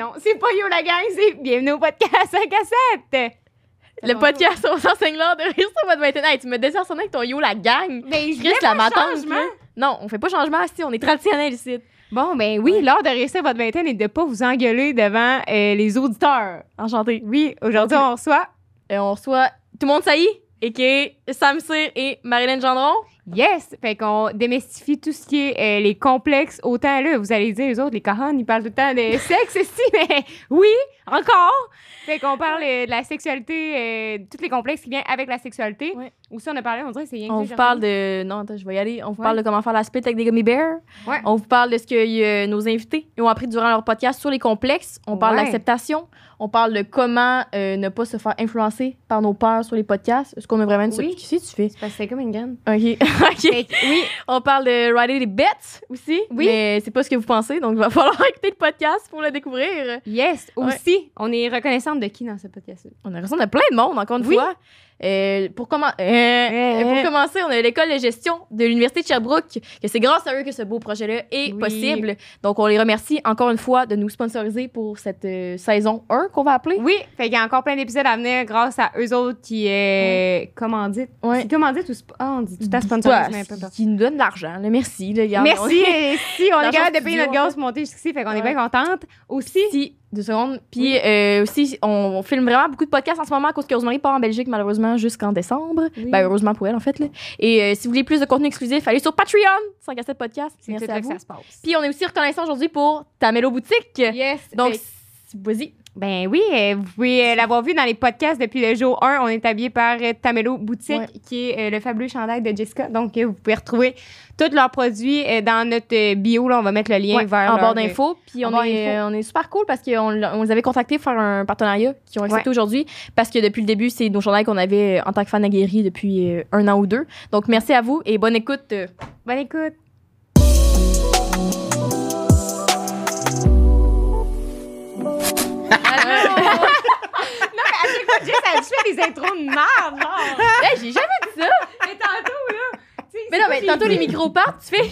non, c'est pas Yo la gang, c'est Bienvenue au podcast à cassette. Le podcast, on s'enseigne l'art de rire sur votre vingtaine. Hey, tu me désarçonnes avec ton yo, la gang. Mais je Chris, la pas matante, changement. là. Non, on fait pas changement ici, on est traditionnel ici. Bon, ben oui, l'heure de réussir votre vingtaine et de pas vous engueuler devant euh, les auditeurs. Enchanté. Oui, aujourd'hui, on reçoit Et on reçoit tout le monde, ça y est, et qui est Sam Cyr et Marilyn Gendron. Yes! Fait qu'on démystifie tout ce qui est euh, les complexes. Autant là, vous allez dire, les autres, les Corans, ils parlent tout le temps de sexe ici, mais oui, encore! Fait qu'on parle euh, de la sexualité, euh, tous les complexes qui viennent avec la sexualité. Ouais. Aussi, on a parlé, on dirait que c'est rien On vous parle de. Non, attends, je vais y aller. On vous Ouais. parle de comment faire la split avec des gummy bears. Ouais. On vous parle de ce que euh, nos invités ont appris durant leur podcast sur les complexes. On parle d'acceptation. On parle de comment ne pas se faire influencer par nos peurs sur les podcasts. Est-ce qu'on a vraiment une Oui. Que tu fais? C'est comme une graine. OK. OK. Fait oui, On parle de rider des bets aussi. Oui. Mais c'est pas ce que vous pensez, donc il va falloir écouter le podcast pour le découvrir. yes, Ouais. aussi, on est reconnaissante de qui dans ce podcast On a l'impression de plein de monde, encore une Oui. fois. Euh, pour, commen- euh, pour commencer, on a l'école de gestion de l'Université de Sherbrooke, que c'est grâce à eux que ce beau projet-là est Oui. possible. Donc, on les remercie encore une fois de nous sponsoriser pour cette euh, saison 1 qu'on va appeler. Oui, fait qu'il y a encore plein d'épisodes à venir grâce à eux autres qui est commandite. Ouais. Commandite ou ah, on dit tout à Ouais, peu importe. qui nous donne de l'argent. Merci. regarde, on Merci. et si on est capable de payer notre gaz pour monter jusqu'ici, fait qu'on est bien contente. Aussi, Si, deux secondes. Puis euh, aussi, on, on filme vraiment beaucoup de podcasts en ce moment à cause que Rosemary part en Belgique, malheureusement, jusqu'en décembre. Oui. Ben, heureusement pour elle, en fait. Là. Et euh, si vous voulez plus de contenu exclusif, allez sur Patreon, 5 à 7 podcasts. c'est Merci à vous. ça se passe. Puis on est aussi reconnaissant aujourd'hui pour Tamelo Boutique. yes. Donc, vas-y. Ben oui, euh, vous pouvez euh, l'avoir vu dans les podcasts depuis le jour 1. On est habillé par euh, Tamelo Boutique, Ouais. qui est le fabuleux chandail de Jessica. Donc, vous pouvez retrouver tous leurs produits dans notre bio. Là, on va mettre le lien Ouais, vers en euh, d'infos. Puis on est, d'infos. on est super cool parce qu'on on les avait contactés pour faire un partenariat qui ont accepté aujourd'hui. Parce que depuis le début, c'est nos chandails qu'on avait en tant que fan aguerri depuis un an ou deux. Donc, merci à vous et bonne écoute. Bonne écoute. Jess, elle fait des intros de merde, genre. Hey, j'ai jamais dit ça! Mais tantôt, là. Mais non, mais tantôt, les micros partent, tu fais.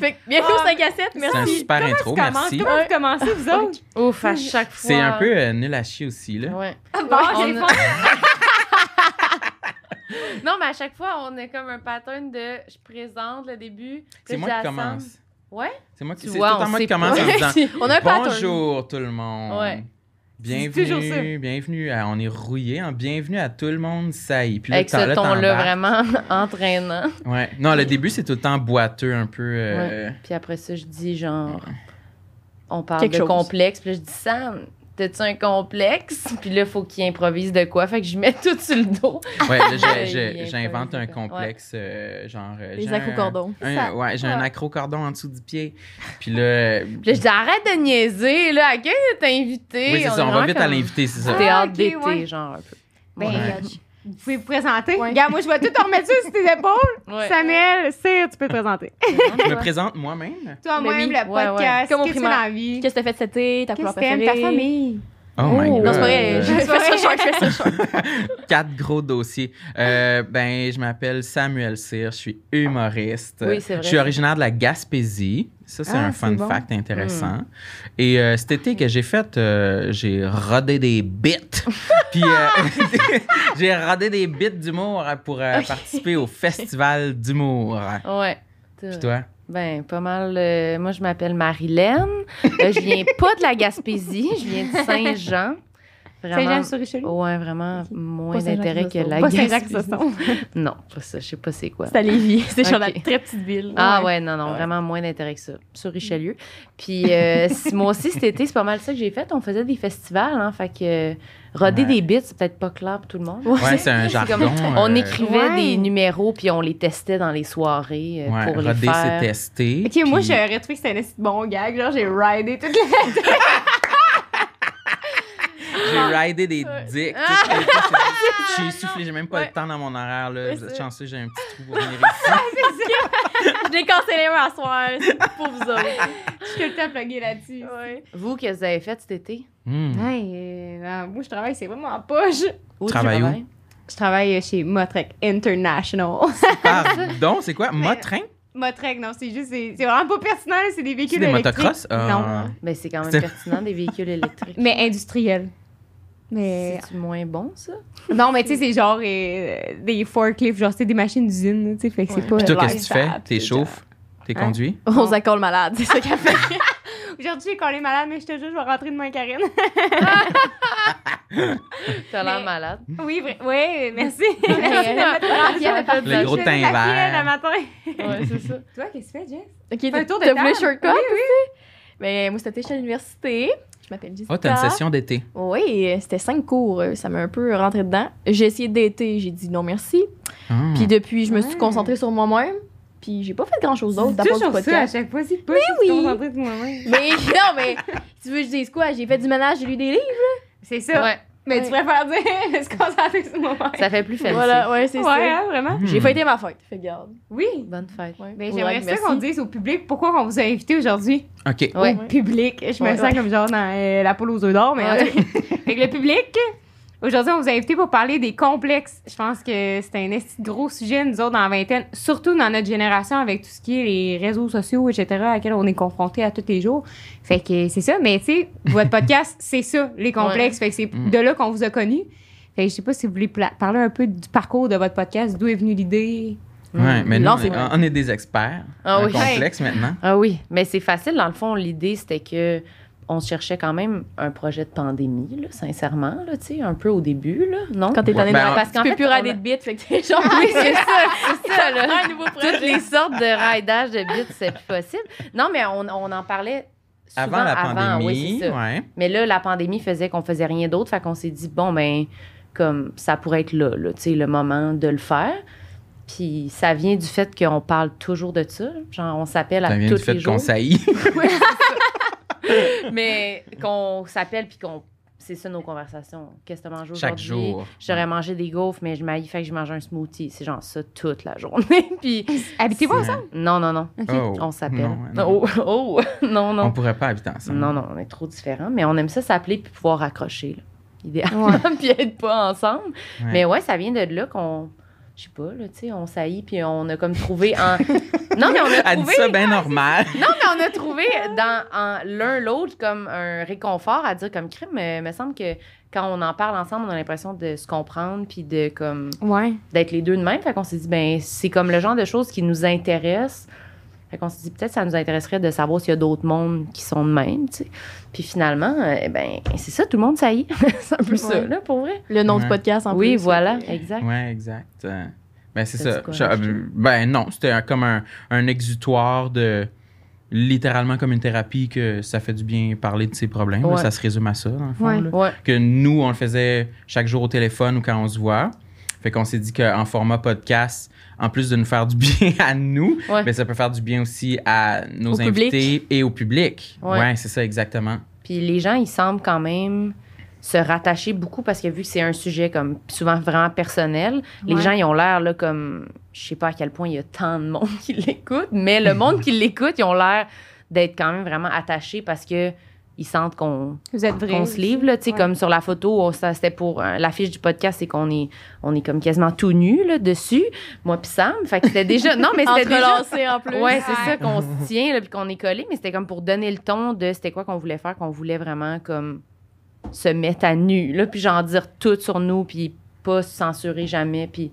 fait que bienvenue Ah. au 5 à 7, C'est un merci. super intro, Comment, merci. comment vous commencez, vous autres? Ouf, à chaque fois. C'est un peu euh, nul à chier aussi, là. Ouais. Bon, j'ai faim. Non, mais à chaque fois, on a comme un pattern de je présente le début. C'est moi qui commence. Ouais? C'est moi qui c'est tout on moi qui commence en disant On a un pattern. Bonjour tout le monde. Ouais. Ça. Bienvenue, bienvenue. à- on est rouillé, hein, bienvenue à tout le monde, ça y est. Puis là, Avec ce là, ton-là vraiment entraînant. Ouais. Non, le début, c'est tout le temps boiteux, un peu. euh, Puis après ça, je dis genre. On parle Quelque de chose. complexe. Puis là, je dis Sam, t'as-tu un complexe? Puis là, faut qu'il improvise de quoi. Fait que je mets tout sur le dos. Ouais, Il j'invente un ouais. complexe, euh, genre. euh, Les j'ai un- accrocordons. un- ouais, j'ai un Ouais. accrocordon en dessous du pied. Puis là. Puis là, je dis arrête de niaiser. Là, à qui t'as invité? Oui, c'est ça, on va vite à l'inviter, c'est ça. Ah, Théâtre ok, d'été, ouais. genre un peu. Ben, Ouais. Vous pouvez vous présenter. Ouais. Regarde, moi, je vais tout te remettre sur tes épaules. Ouais. Samuel, Cyr, tu peux te présenter. Je me présente moi-même. Toi-même, oui. le Ouais, podcast, qu'est-ce que tu fais primaire. dans la vie? Qu'est-ce que t'as fait cet été? Ta couleur t'aimes, ta préférée? famille? Oh, my god. Non, c'est pas vrai. Je fais ça. Quatre gros dossiers. Euh, ben, je m'appelle Samuel Cyr, je suis humoriste. Oui, c'est vrai. Je suis originaire de la Gaspésie. Ça, c'est Ah, un fun bon. fact intéressant. Et euh, cet été que j'ai fait, euh, j'ai rodé des bits. Puis euh, j'ai rodé des bits d'humour pour participer au festival d'humour. Ouais. Puis toi? Ben, pas mal. moi, je m'appelle Marilyn. Euh, je viens pas de la Gaspésie, je viens de Saint-Jean. Vraiment. Saint-Jean-sur-Richelieu? Ouais, vraiment moins Pas d'intérêt que la Pas Gaspésie. Saint-Jacques-Sosson. Non, pas ça. Je sais pas c'est quoi. C'est à Lévis. C'est genre la très petite ville. Ah ouais, non, non, Ouais. vraiment moins d'intérêt que ça. Sur Richelieu. Puis euh, si- moi aussi, cet été, c'est pas mal ça que j'ai fait. On faisait des festivals, hein. Fait que euh, roder Ouais. des bits, c'est peut-être pas clair pour tout le monde. Ouais, c'est un jargon. comme- on euh, écrivait Ouais. des numéros, puis on les testait dans les soirées euh, pour les roder, c'est faire. testé. Ok, moi, j'aurais trouvé que c'était un bon gag. Genre, j'ai ridé toute la. J'ai ridé des dicks. Ah! J'ai soufflé, j'ai même pas Ouais. le temps dans mon horaire. Là. Vous êtes chanceux, j'ai un petit trou pour venir ici. Je cancellé un à soir. Pour vous autres. Je suis tout le temps pluguée là-dessus. Ouais. Vous, qu'est-ce que vous avez fait cet été? Hmm. Hey, euh, euh, moi, je travaille, c'est vraiment en poche. Où Tu travailles où? Je travaille chez Motrec International. Pardon, c'est quoi? Motrin? Motrec, non, c'est juste, c'est vraiment pas pertinent, c'est des C'est véhicules des électriques. motocross? Ah. Non. Ben, c'est quand même pertinent, des véhicules électriques. Mais industriels. Mais C'est moins bon, ça? non, mais tu sais, c'est genre euh, des forklifts, genre c'est des machines d'usine, tu sais, fait que c'est Ouais. pas. Puis toi, qu'est-ce que tu fais? T'es c'est chauffes? T'es Hein? conduit? On s'accorde malade, c'est ça qu'elle fait. Aujourd'hui, quand on est malade, mais je te jure, je vais rentrer demain, Karine. T'as l'air malade. oui, oui, merci. Ouais, merci Le gros teint vert. le matin. Ouais, c'est ça. Toi, qu'est-ce que tu fais, Jess? Ok, Fais un tour de t'as voulu table. shortcut Oui, aussi? Mais moi, c'était à l'université. Je m'appelle Jessica. Oh, t'as une session d'été. Oui, c'était cinq cours. euh, Ça m'a un peu rentré dedans. J'ai essayé d'été, j'ai dit non merci. Ah. Puis depuis, je me suis concentrée sur moi-même. Puis j'ai pas fait grand chose d'autre d'à part du toujours ça, à podcast. chaque fois, c'est pas Mais oui. concentrer de moi-même. Mais non, mais tu veux que je dise quoi? J'ai fait du ménage, j'ai lu des livres. C'est ça. Ouais, Mais Ouais. tu préfères dire se concentrer sur moi-même. ça fait plus fancy. Voilà, ouais, c'est Ouais, ça. hein, vraiment? Hmm. J'ai fêté ma fête. Fait que garde. Oui. Bonne fête. Ouais. J'aimerais ça qu'on dise au public pourquoi on vous a invité aujourd'hui. OK. Ouais. Au public. Je me Ouais. sens comme genre dans euh, la poule aux œufs d'or, mais que le public, aujourd'hui, on vous a invité pour parler des complexes. Je pense que c'est un esti de gros sujet, nous autres, dans la vingtaine, surtout dans notre génération, avec tout ce qui est les réseaux sociaux, etc., à laquelle on est confronté à tous les jours. Fait que c'est ça, mais tu sais, votre podcast, c'est ça, les complexes. Fait que c'est Mm. de là qu'on vous a connus. Fait que je sais pas si vous voulez parler un peu du parcours de votre podcast, d'où est venue l'idée. Ouais, mais nous, Non, on, est- vrai. on est des experts. Ah oui. complexe maintenant. Ah oui, mais c'est facile. Dans le fond, l'idée, c'était que on cherchait quand même un projet de pandémie, là, sincèrement, là, tu sais, un peu au début, là, non? Quand t'es Ouais, ben, parce tu qu'en peux fait, plus on rider a- de bits, fait que t'es genre. Oui, c'est ça, c'est ça, là. un nouveau Toutes les sortes de raidage de bits, c'est plus possible. Non, mais on, on en parlait souvent Avant la avant, oui, pandémie, c'est ça. ouais. Mais là, la pandémie faisait qu'on faisait rien d'autre, fait qu'on s'est dit, bon, ben, comme ça pourrait être là, là tu sais, le moment de le faire. Puis ça vient du fait qu'on parle toujours de ça. Genre, on s'appelle Ça à vient tous du fait les jours. qu'on saillit. mais qu'on s'appelle puis qu'on. C'est ça nos conversations. Qu'est-ce que tu mangé Chaque aujourd'hui? jour. J'aurais mangé des gaufres, mais je m'haïs, fait que je mange un smoothie. C'est genre ça toute la journée. puis Habitez-vous ensemble? non, non, non. Oh. On s'appelle. Non, non. Oh, oh, non, On non. pourrait pas habiter ensemble. Non, non, on est trop différents. Mais on aime ça s'appeler puis pouvoir raccrocher, là. Idéalement, puis être pas ensemble. Ouais. Mais ouais, ça vient de là qu'on. Je sais pas, là, tu sais, on saillit puis on a comme trouvé en. Non, mais on a Elle dit trouvé. ça bien normal. Non, mais on a trouvé dans en l'un l'autre comme un réconfort à dire comme crime. Mais me semble que quand on en parle ensemble, on a l'impression de se comprendre puis de comme Ouais. d'être les deux de même. Fait qu'on s'est dit ben c'est comme le genre de choses qui nous intéressent. Fait qu'on s'est dit peut-être ça nous intéresserait de savoir s'il y a d'autres mondes qui sont de même, tu sais. Puis finalement, euh, ben c'est ça, tout le monde ça y est. c'est un peu ça là pour vrai. Le nom Ouais. du podcast en Oui, plus. voilà, fait que- exact. Ouais, exact. Euh, Ben, c'est ça. quoi, Je- ben, non, c'était comme un, un exutoire de. Littéralement comme une thérapie que ça fait du bien parler de ses problèmes. là. Ça se résume à ça, dans le fond. Ouais. là. Ouais. Que nous, on le faisait chaque jour au téléphone ou quand on se voit. Fait qu'on s'est dit qu'en format podcast, en plus de nous faire du bien à nous, Ouais. ben, ça peut faire du bien aussi à nos Au invités et au public. Ouais. Ouais, c'est ça, exactement. Puis les gens, ils semblent quand même se rattacher beaucoup parce que vu que c'est un sujet comme souvent vraiment personnel, les Ouais. gens, ils ont l'air là comme. Je sais pas à quel point il y a tant de monde qui l'écoute, mais le monde qui l'écoute, ils ont l'air d'être quand même vraiment attachés parce que ils sentent qu'on se livre là, tu sais Ouais. comme sur la photo, c'était pour euh, l'affiche du podcast, c'est qu'on est on est comme quasiment tout nu là dessus, moi puis Sam, fait que c'était déjà non mais c'était déjà en plus. Ouais, c'est Ouais. ça qu'on se tient puis qu'on est collé, mais c'était comme pour donner le ton de c'était quoi qu'on voulait faire, qu'on voulait vraiment comme se mettre à nu là, puis genre dire tout sur nous, puis pas se censurer jamais, puis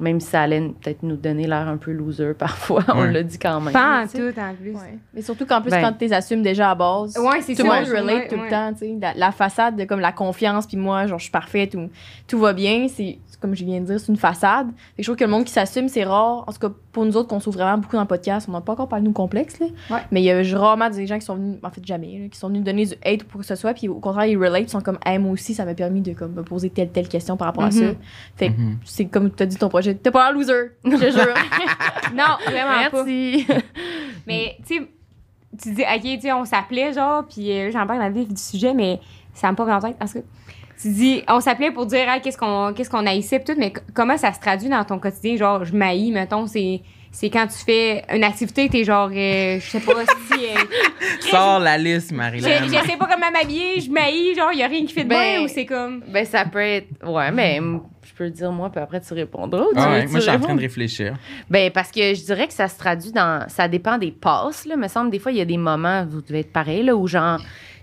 même si ça allait peut-être nous donner l'air un peu loser parfois, on Ouais. l'a dit quand même. Pas en tout, en plus. Ouais. Mais surtout qu'en plus, Ben. quand tu assumes déjà à base. Ouais, c'est Tout ça. le monde relate Ouais, tout ouais. le temps, tu sais. La, la façade de comme la confiance, puis moi, genre, je suis parfaite ou tout va bien, c'est comme je viens de dire, c'est une façade. Fait que je trouve que le monde qui s'assume, c'est rare. En tout cas, pour nous autres, qu'on s'ouvre vraiment beaucoup dans le podcast, on n'a pas encore parlé de nous complexes, là. Ouais. Mais il y a rarement des gens qui sont venus, en fait, jamais, là, qui sont venus donner du hate ou pour que ce soit, puis au contraire, ils relate, ils sont comme, hey, moi aussi, ça m'a permis de comme, me poser telle, telle question par rapport à ça. Mhm. Fait que Mhm. c'est comme tu as dit ton projet, t'es pas un loser, je te jure. Non, vraiment pas. Merci. Mais, tu sais, tu dis, OK, tu sais, on s'appelait, genre, puis euh, j'en parle dans le vif du sujet, mais ça me pas en tête parce que tu dis, on s'appelait pour dire, ah, qu'est-ce qu'on qu'est-ce qu'on haïssait, tout, mais comment ça se traduit dans ton quotidien? Genre, je m'haïs, mettons, c'est. C'est quand tu fais une activité, t'es genre, euh, je sais pas si. euh, Sors la liste, je, Marilyn. je sais pas comment m'habiller, je m'haïs, genre, y a rien qui fait de Ben, bien, ou c'est comme? Ben ça peut être ouais, mais je peux dire moi, puis après tu répondras. ou tu Ah ouais, moi, je suis en train de réfléchir. Ben, parce que je dirais que ça se traduit dans. Ça dépend des passes, là. Me semble, des fois, il y a des moments, vous devez être pareil, là, où genre,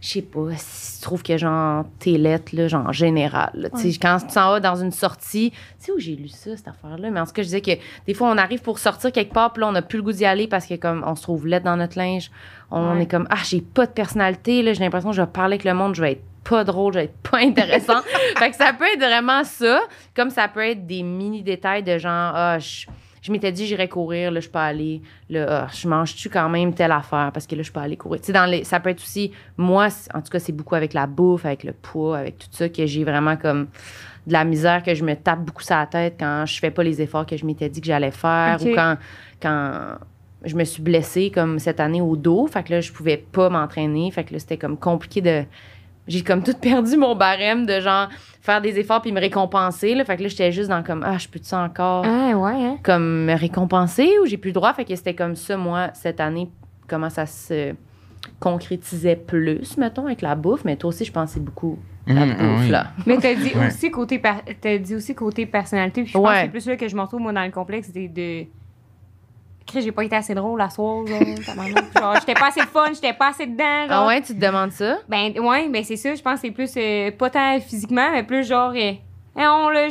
je sais pas, si tu trouves que genre, t'es lettre, là, genre, en général. là. Tu sais, quand tu s'en vas dans une sortie, tu sais où j'ai lu ça, cette affaire-là? Mais en tout cas, je disais que des fois, on arrive pour sortir quelque part, puis là, on n'a plus le goût d'y aller parce que, comme, on se trouve lettre dans notre linge. On Ouais. est comme, ah, j'ai pas de personnalité, là, j'ai l'impression que je vais parler avec le monde, je vais être pas drôle, je vais être pas intéressant. fait que ça peut être vraiment ça, comme ça peut être des mini détails de genre, ah, je, je m'étais dit j'irais courir, là je peux aller, là ah, je mange-tu quand même telle affaire? Parce que là je peux aller courir. Tu sais dans les ça peut être aussi moi en tout cas c'est beaucoup avec la bouffe, avec le poids, avec tout ça que j'ai vraiment comme de la misère que je me tape beaucoup sur la tête quand je fais pas les efforts que je m'étais dit que j'allais faire ou quand quand je me suis blessée comme cette année au dos, fait que là je pouvais pas m'entraîner, fait que là c'était comme compliqué de j'ai comme tout perdu mon barème de genre faire des efforts puis me récompenser là, fait que là j'étais juste dans comme ah je peux tu encore Ah, ouais, hein? comme me récompenser ou j'ai plus le droit? Fait que c'était comme ça, moi, cette année, comment ça se concrétisait plus, mettons, avec la bouffe. Mais toi aussi, je pense c'est beaucoup la Mhm, bouffe, oui. là. Mais t'as dit Ouais. aussi côté t'as dit aussi côté personnalité. Puis je pense Ouais. que c'est plus là que je me retrouve moi dans le complexe de Chris, j'ai pas été assez drôle la soir, genre, genre j'étais pas assez fun, j'étais pas assez dedans, genre. Ah ouais, tu te demandes ça? Ben ouais, ben c'est ça, je pense que c'est plus euh, pas tant physiquement, mais plus genre euh, on là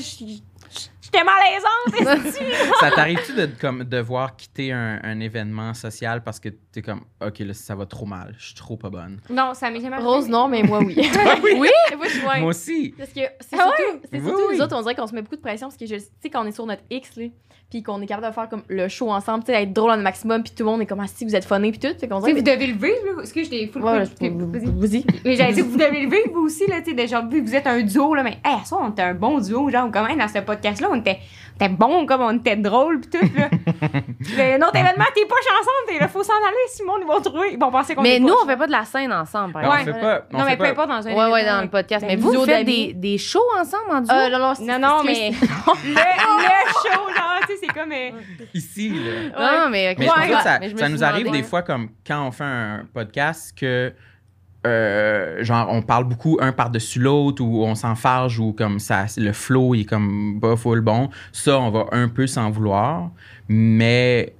j'étais malaisante. Ça t'arrive-tu de, comme, devoir quitter un, un événement social parce que t'es comme, OK, là, ça va trop mal, je suis trop pas bonne? non, ça m'est jamais arrivé. Rose, non, mais moi, oui. oui? oui? Moi, je suis ouais. Moi aussi. Parce que c'est Ah surtout, Oui, surtout oui. nous autres, on dirait qu'on se met beaucoup de pression parce que je tu sais, quand on est sur notre X, là, puis qu'on est capable de faire comme le show ensemble, tu sais, être drôle au maximum, puis tout le monde est comme, ah, si vous êtes funny, puis tout. Fait qu'on Tu sais, dirait vous devez le vivre, là. Est-ce que j'étais full Ouais, full- je- Vas-y. Vas-y. Mais j'allais dire, vous devez le vivre, vous aussi, là, tu sais, genre, vu que vous êtes un duo, là, mais, hey, ça, on était un bon duo, genre, quand même, dans ce podcast-là, on était, était bon, comme on était drôle, pis tout, là. Mais notre événement, t'es pas ensemble, t'es là, faut s'en aller, si le monde, ils vont trouver, ils vont penser qu'on Mais est nous, on fait pas de la scène ensemble, par on exemple. fait pas. on Non, mais peu pas- importe dans un Ouais, ouais, dans le podcast. Ben, Mais vous, faites des, des shows ensemble en duo? Euh, non, non, Non, non, mais c'est- le, le show, genre, tu sais, c'est comme... euh, Ici, là. non, mais, ok, Mais je Ouais. ça, Mais je me ça nous arrive des fois, comme quand on fait un podcast, que euh, genre on parle beaucoup un par-dessus l'autre ou on s'enfarge ou comme ça, le flow est comme pas full bon. Ça, on va un peu s'en vouloir, mais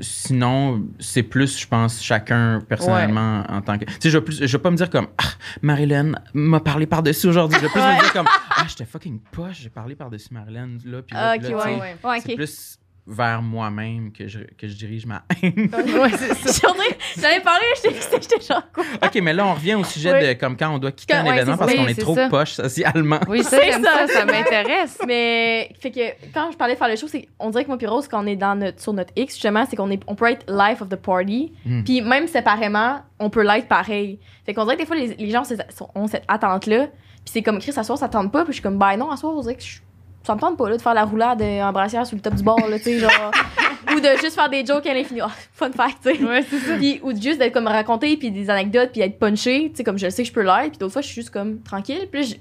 sinon, c'est plus, je pense, chacun personnellement en tant que. Tu sais, je vais, plus, je vais pas me dire comme ah, Marilyn m'a parlé par-dessus aujourd'hui. Je vais plus me dire comme Ah, j'étais fucking poche, j'ai parlé par-dessus Marilyn là. Puis là, Ah, puis ok, là, ouais, C'est plus vers moi-même que je, que je dirige ma haine. Ouais. J'en ai parlé, j'étais genre quoi? OK, mais là, on revient au sujet Oui. de comme quand on doit quitter Quand- un ouais, événement parce qu'on est trop ça. poche socialement. Oui, ça, ça, ça, m'intéresse. Mais fait que quand je parlais de faire le show, c'est on dirait que moi puis Rose quand on est dans notre sur notre X justement, c'est qu'on est on peut être life of the party. Mm. Puis même séparément, on peut l'être pareil. Fait qu'on dirait que des fois les, les gens ont cette attente là, puis c'est comme Chris à soir ça tente pas, puis je suis comme ben non à soir on dirait que je- ça me tente pas là, de faire la roulade en brassière sur le top du bord là, tu sais genre ou de juste faire des jokes à l'infini. Oh, fun fact, tu sais. Ouais, c'est ça. Puis, ou juste d'être comme raconter puis des anecdotes puis être punché, tu sais comme je sais que je peux l'être, puis d'autres fois je suis juste comme tranquille. Puis là,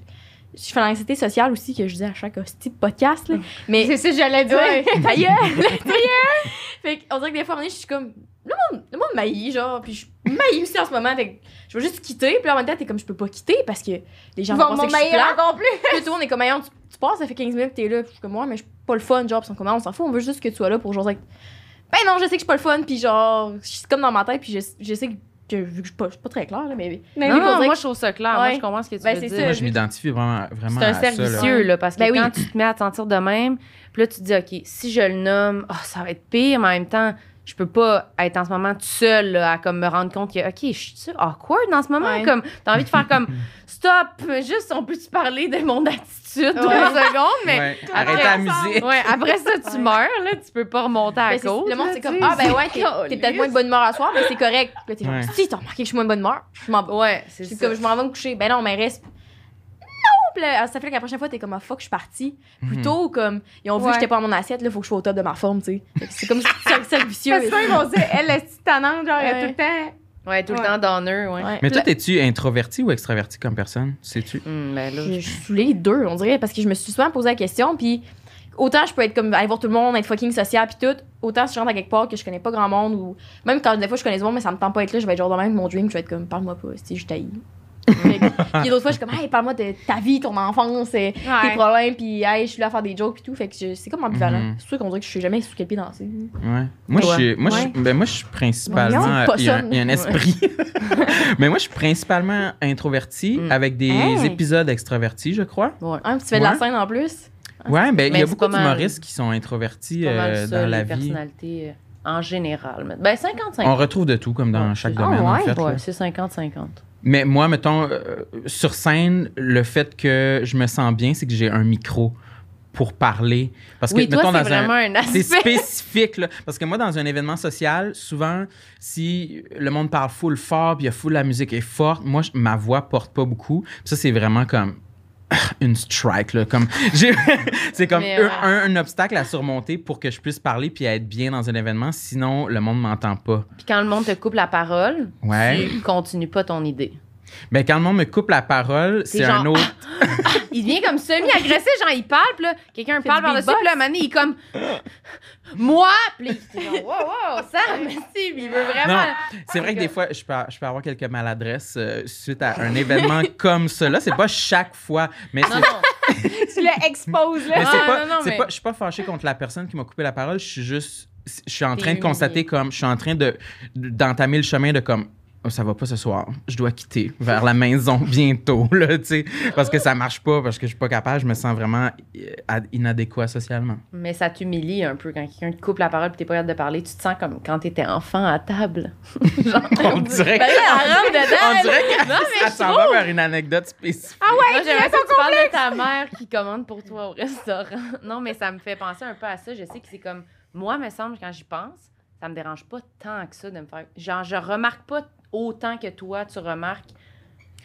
je, fais l'anxiété sociale aussi que je dis à chaque hostie podcast là. Mais C'est ça que j'allais dire. Ta. Fait qu'on dirait que des fois, je suis comme. Le monde, le monde m'haït, genre. Puis je m'haïs aussi en ce moment. Fait que je veux juste quitter. Puis là, en même temps, t'es comme, je peux pas quitter parce que les gens vont vont penser que je suis plate. encore plus. Puis tout le monde est comme, Hey, tu, tu passes, ça fait 15 minutes, t'es là. Puis je suis comme, ouais, mais je suis pas le fun, genre. Puis ils sont comme, Ah, on s'en fout, on veut juste que tu sois là pour genre. Ben non, je sais que je suis pas le fun. Puis genre, je suis comme dans ma tête. Puis je, je sais que, que- vu que je suis pas, pas très claire, là, mais. Mais Non, oui, non, moi, je trouve ça clair. Moi, je comprends ce que tu Ben, veux c'est dire. ça. Moi, je m'identifie vraiment, vraiment C'est un à ça. là. parce que Ben oui. quand tu te mets à te sentir de même, puis là, tu te dis, OK, si je le nomme, oh, ça va être pire, mais en même temps, je peux pas être en ce moment tout seul là, à comme me rendre compte que, OK, je suis awkward en ce moment? Ouais. Comme, t'as envie de faire comme, stop, juste, on peut-tu parler de mon attitude trois Ouais. secondes, mais. Ouais, après- arrêtez la musique. Ouais, après ça, tu Ouais. meurs, là, tu peux pas remonter à Ben, c'est- cause. le monde, c'est comme, ah, ben ouais, t'es peut-être moins de bonne humeur à soir, mais c'est correct. Puis là, t'es Ouais. comme, si, t'as remarqué que je suis moins de bonne humeur. Je m'en vais. Ouais, c'est comme, je m'en vais me coucher. Ben non, mais reste. Puis là, ça fait que la prochaine fois, t'es comme, ah fuck, je suis partie. Mhm. Plutôt comme, ils ont vu Ouais. que j'étais pas à mon assiette, là, faut que je sois au top de ma forme, tu sais. C'est comme un cercle vicieux. Parce que ils vont dire, elle, petite tannante, genre, elle tout le temps? Ouais, tout le Ouais. temps donneur, ouais. Ouais. Mais toi, es-tu introverti ou extraverti comme personne? Sais-tu? Hum, ben là, je, suis les deux, on dirait, parce que je me suis souvent posé la question, puis autant je peux être comme, aller voir tout le monde, être fucking social, puis tout, autant si je rentre à quelque part que je connais pas grand monde, ou même quand des fois je connais du monde, mais ça me tente pas être là, je vais être genre de même, mon dream, je vais être comme, parle-moi pas, si je t'haïs. Puis d'autres fois, je suis comme, hey, parle-moi de ta vie, ton enfance, euh, tes Ouais. problèmes, puis hey, je suis là à faire des jokes, puis tout. Fait que je- c'est comme ambivalent. Mhm. C'est sûr qu'on dirait que je suis jamais sous quel pied danser. Ouais. Moi, je Ouais. suis, moi, je, Ouais. ben, moi, je suis principalement. Il y, a un- possonne. il y a un esprit. Mais moi, je suis principalement introverti Mm. avec des Hey. épisodes extravertis, je crois. Ouais. Hein, puis tu fais de la Ouais. scène en plus? Ouais, ben, il y a beaucoup d'humoristes qui sont introvertis C'est pas mal euh, ça, dans la les vie. personnalités euh, en général. Ben, 50-50. On retrouve de tout, comme dans Ouais, chaque c'est- domaine, Ah, en ouais? fait. Ouais, c'est 50-50. Mais moi, mettons, euh, sur scène, le fait que je me sens bien, c'est que j'ai un micro pour parler. Parce que, Oui, toi, mettons, c'est dans un- un C'est spécifique, là. Parce que moi, dans un événement social, souvent, si le monde parle full fort, puis il y a full la musique est forte, moi, je- ma voix porte pas beaucoup. Puis ça, c'est vraiment comme une strike, là. Comme, c'est comme Mais, un, ouais. un- un obstacle à surmonter pour que je puisse parler puis être bien dans un événement. Sinon, le monde m'entend pas. Puis quand le monde te coupe la parole, Ouais. tu continues pas ton idée. Mais quand le monde me coupe la parole, C'est un genre- autre. Il devient comme semi-agressif, genre il parle, puis là, quelqu'un parle du par-dessus, beatbox. puis là, donné, il est comme moi, puis il genre wow, wow, Sam, mais si, il veut vraiment. Non, c'est vrai que des fois, je peux, je peux avoir quelques maladresses euh, suite à un événement comme cela. C'est pas chaque fois, mais c'est non. Tu le exposes, là. Mais Ah, pas, non, non, c'est mais- pas, je suis pas fâché contre la personne qui m'a coupé la parole. Je suis juste, je suis en train de constater comme, je suis en train de d'entamer le chemin de comme, oh, ça va pas ce soir. Je dois quitter vers la maison bientôt, là, tu sais, parce que ça marche pas, parce que je suis pas capable. Je me sens vraiment euh, ad- inadéquat socialement. Mais ça t'humilie un peu quand quelqu'un te coupe la parole puis t'es pas capable de parler. Tu te sens comme quand t'étais enfant à table. Genre, On dirait, Ben dedans. on dirait qu'elle Non, mais elle je s'en va vers une anecdote spécifique. Ah ouais, j'aimerais c'est ça que tu parles de ta mère qui commande pour toi au restaurant. Non, mais ça me fait penser un peu à ça. Je sais que c'est comme. Moi, me semble, quand j'y pense, ça me dérange pas tant que ça de me faire. Genre, je remarque pas autant que toi, tu remarques.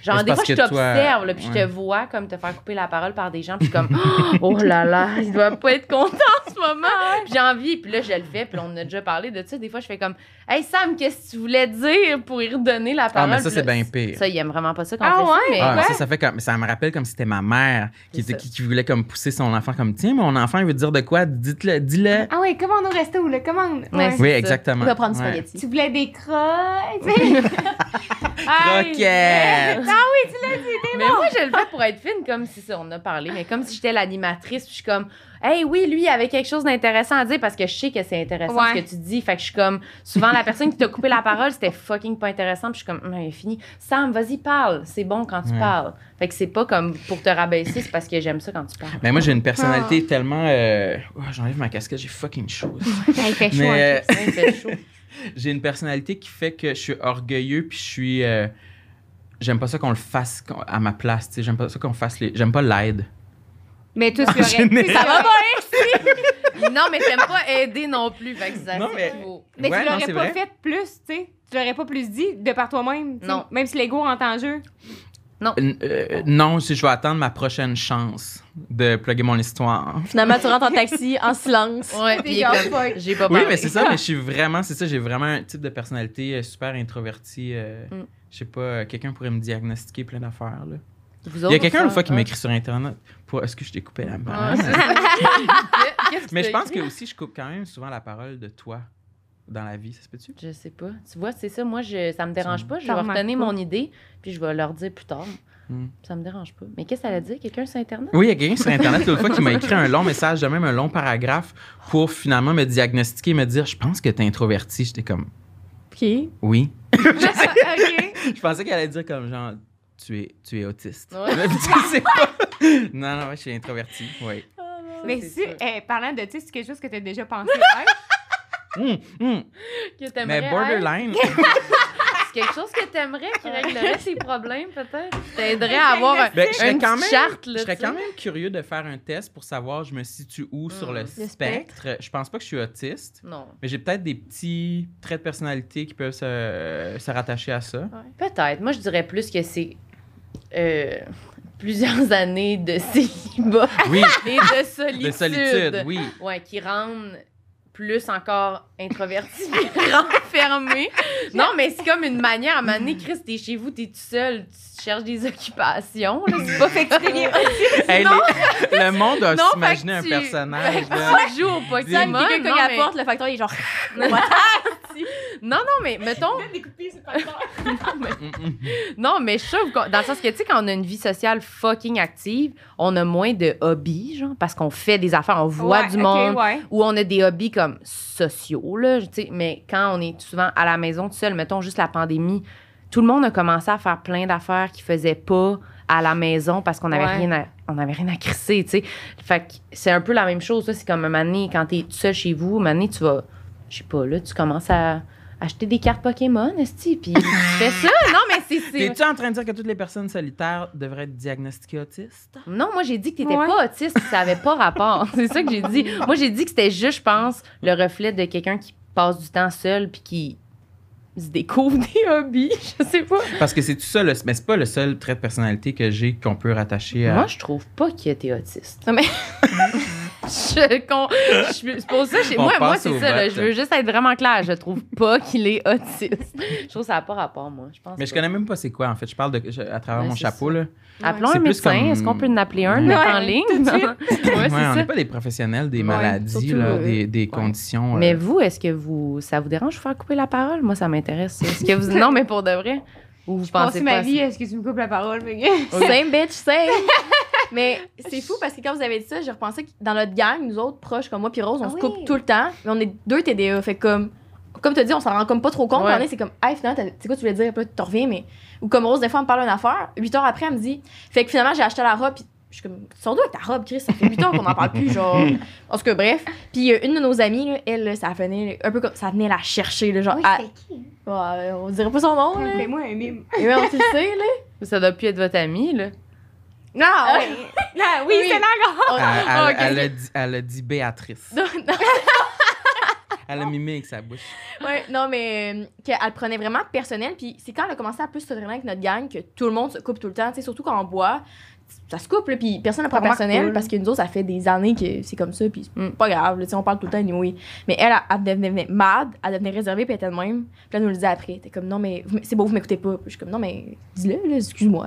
Genre, des fois, je toi- t'observe, là, puis je te vois comme te faire couper la parole par des gens, puis je suis comme, oh là là, il doit pas être content en ce moment. Puis j'ai envie, puis là, je le fais, puis on en a déjà parlé de ça. Des fois, je fais comme, hey Sam, qu'est-ce que tu voulais dire pour y redonner la Ah, parole? mais ça, c'est bien pire. Ça, il aime vraiment pas ça quand Ah on fait ouais? ça, mais. Ah, Ouais. ça, ça fait comme, ça me rappelle comme si c'était ma mère qui, qui, qui voulait comme pousser son enfant comme tiens mon enfant il veut dire de quoi? Dites-le dis-le Ah ouais, commande au resto, là, commande. Ouais, oui ça. exactement va prendre du Ouais. spaghetti. Tu voulais des tu. Aïe. Croquettes. Ah oui, tu l'as dit, t'es Mais moi, je le fais pour être fine, comme si ça, on a parlé, mais comme si j'étais l'animatrice, puis je suis comme, hey, oui, lui, il avait quelque chose d'intéressant à dire parce que je sais que c'est intéressant Ouais. ce que tu dis. Fait que je suis comme, souvent, la personne qui t'a coupé la parole, c'était fucking pas intéressant, puis je suis comme, Hum, il est fini. Sam, vas-y, parle. C'est bon quand tu Ouais. parles. Fait que c'est pas comme pour te rabaisser, c'est parce que j'aime ça quand tu parles. mais moi j'ai une Ah. personnalité tellement euh, oh, j'enlève ma casquette j'ai fucking chaud Il fait chaud. mais euh, il fait chaud. j'ai une personnalité qui fait que je suis orgueilleux puis je suis euh, j'aime pas ça qu'on le fasse à ma place tu sais j'aime pas ça qu'on fasse les j'aime pas l'aide Mais tout ce que. Ça va pas, non, mais t'aimes pas aider non plus, fait que ça, Non, mais-. Mais Ouais, tu non, l'aurais pas vrai. fait plus, tu sais. Tu l'aurais pas plus dit de par toi-même. Non. Même si l'ego rentre en jeu. N- euh, non si je vais attendre ma prochaine chance de plugger mon histoire Finalement, tu rentres en taxi en silence. Ouais, T'es puis j'ai pas Oui, parlé. mais c'est ça, mais je suis vraiment, c'est ça, j'ai vraiment un type de personnalité euh, super introverti. euh, Mm. Je sais pas, euh, quelqu'un pourrait me diagnostiquer plein d'affaires. là. Vous Il y a quelqu'un ça, une fois qui hein? m'a écrit sur Internet pour est-ce que je t'ai coupé la Ouais, parole? ça. Que mais je pense que aussi, je coupe quand même souvent la parole de toi dans la vie, ça se peut-tu? Je sais pas. Tu vois, c'est ça. Moi, je, ça me dérange Ça- pas. Je Ça vais retenir mon idée, puis je vais leur dire plus tard. Hmm. Ça me dérange pas. Mais qu'est-ce qu'elle a dit? Quelqu'un sur Internet? Oui, il y a quelqu'un sur Internet l'autre fois qui m'a écrit un long message, de même un long paragraphe pour finalement me diagnostiquer et me dire Je pense que t'es introverti. J'étais comme OK. Oui. OK. Je pensais qu'elle allait dire comme genre Tu es, tu es autiste. Ouais. Mais tu sais pas. Non, non, je suis introverti. Oui. Mais c'est si, eh, parlant de, tu c'est quelque chose que tu as déjà pensé être. Hum, hum. Que t'aimerais Mais borderline. Quelque chose que t'aimerais qui réglerait tes problèmes, peut-être? T'aiderais à avoir un, Ben, une quand petite même, charte, là, je serais quand même curieux de faire un test pour savoir je me situe où sur Mm. le, Le spectre. Je pense pas que je suis autiste, Non. mais j'ai peut-être des petits traits de personnalité qui peuvent se, se rattacher à ça. Peut-être. Moi, je dirais plus que c'est euh, plusieurs années de célibat Oui, et de solitude. de solitude, oui. Ouais, qui rendent plus encore introverti renfermé. Non, mais c'est comme une manière à donné, Chris, t'es chez vous, t'es tout seul, tu cherches des occupations. Là, c'est pas fait que tu deviens Hey, les- le monde s'imaginer fait un tu- personnage. Tu là. joues au Pokémon. quelqu'un non, cogne à la mais- porte, le facteur il est genre. Non, non, mais mettons. non, mais, non, mais je trouve dans le sens que, tu sais, quand on a une vie sociale fucking active, on a moins de hobbies, genre, parce qu'on fait des affaires, on voit Ouais, du monde, ouais. ou on a des hobbies comme sociaux, là, tu sais, mais quand on est souvent à la maison tout seul, mettons juste la pandémie, tout le monde a commencé à faire plein d'affaires qu'ils faisaient pas à la maison parce qu'on n'avait Ouais. rien à on avait rien à crisser, tu sais. Fait que c'est un peu la même chose, ça, c'est comme un moment donné, quand t'es tout seul chez vous, un moment donné, tu vas, je sais pas, là, tu commences à acheter des cartes Pokémon, esti, puis tu fais ça. Non, mais c'est... c'est- T'es-tu en train de dire que toutes les personnes solitaires devraient être diagnostiquées autistes? Non, moi, j'ai dit que t'étais Ouais. pas autiste, ça avait pas rapport. C'est ça que j'ai dit. Moi, j'ai dit que c'était juste, je pense, le reflet de quelqu'un qui passe du temps seul puis qui se découvre des hobbies. Je sais pas. Parce que c'est tout ça, le- mais c'est pas le seul trait de personnalité que j'ai qu'on peut rattacher à. Moi, je trouve pas qu'il était autiste. Non, mais- je, con- je- c'est pour ça, On moi, c'est ça. là, je veux juste être vraiment clair. Je trouve pas qu'il est autiste. Je trouve que ça n'a pas rapport, moi. Je pense mais je connais même pas c'est quoi, en fait. Je parle de, je- à travers Ouais, mon chapeau, ça. là. Appelons un médecin. comme- Est-ce qu'on peut en appeler un, Ouais, en ligne? ouais, on n'est pas des professionnels des Ouais, maladies, là, euh, des, des conditions. euh, Mais vous, est-ce que vous, ça vous dérange de vous faire couper la parole? Moi, ça m'intéresse. Est-ce que vous, non, mais pour de vrai? Ou vous Je pensez pas ma vie, est-ce que tu me coupes la parole? Same bitch, same. mais c'est fou parce que quand vous avez dit ça, j'ai repensé que dans notre gang, nous autres, proches comme moi puis Rose, on Ah se oui. coupe tout le temps. Mais on est deux TDA. Fait que comme, comme tu as dit, on s'en rend comme pas trop compte. Ouais. Puis on est, c'est comme, hey, finalement, c'est quoi tu voulais dire? Puis tu te reviens, mais. Ou comme Rose, des fois, elle me parle d'une affaire. Huit heures après, elle me dit, fait que finalement, j'ai acheté la robe. Puis je suis comme, d'où avec ta robe, Chris? Ça fait huit heures qu'on en parle plus, genre. En tout cas, bref. Puis euh, une de nos amies, là, elle, là, ça venait un peu comme, ça venait la chercher, là, genre. Oui, à- qui? Ouais, on dirait pas son nom, là. Fais-moi un mime. Et ouais, on tu le sais, là. Ça doit plus être votre ami, là. Non, oui. Ah, oui, Oui. c'est Elle, elle- Ah, elle a dit, elle a dit Béatrice. Non, non. Elle a mimé avec sa bouche. Ouais, non, mais euh, qu'elle prenait vraiment personnel. Puis c'est quand elle a commencé à plus se traîner avec notre gang que tout le monde se coupe tout le temps. Tu sais, surtout quand on boit, ça se coupe, là, puis personne ne prend Vraiment personnel cool. parce que nous autres, ça fait des années que c'est comme ça, puis c'est Mm. pas grave, là, tu sais, on parle tout le temps, anyway. Mais elle, elle, elle devenait mad, elle devenait réservée, puis elle était de même. Puis elle nous le disait après. T'es comme, non, mais c'est beau, vous m'écoutez pas. Puis je suis comme, non, mais dis-le, là, excuse-moi.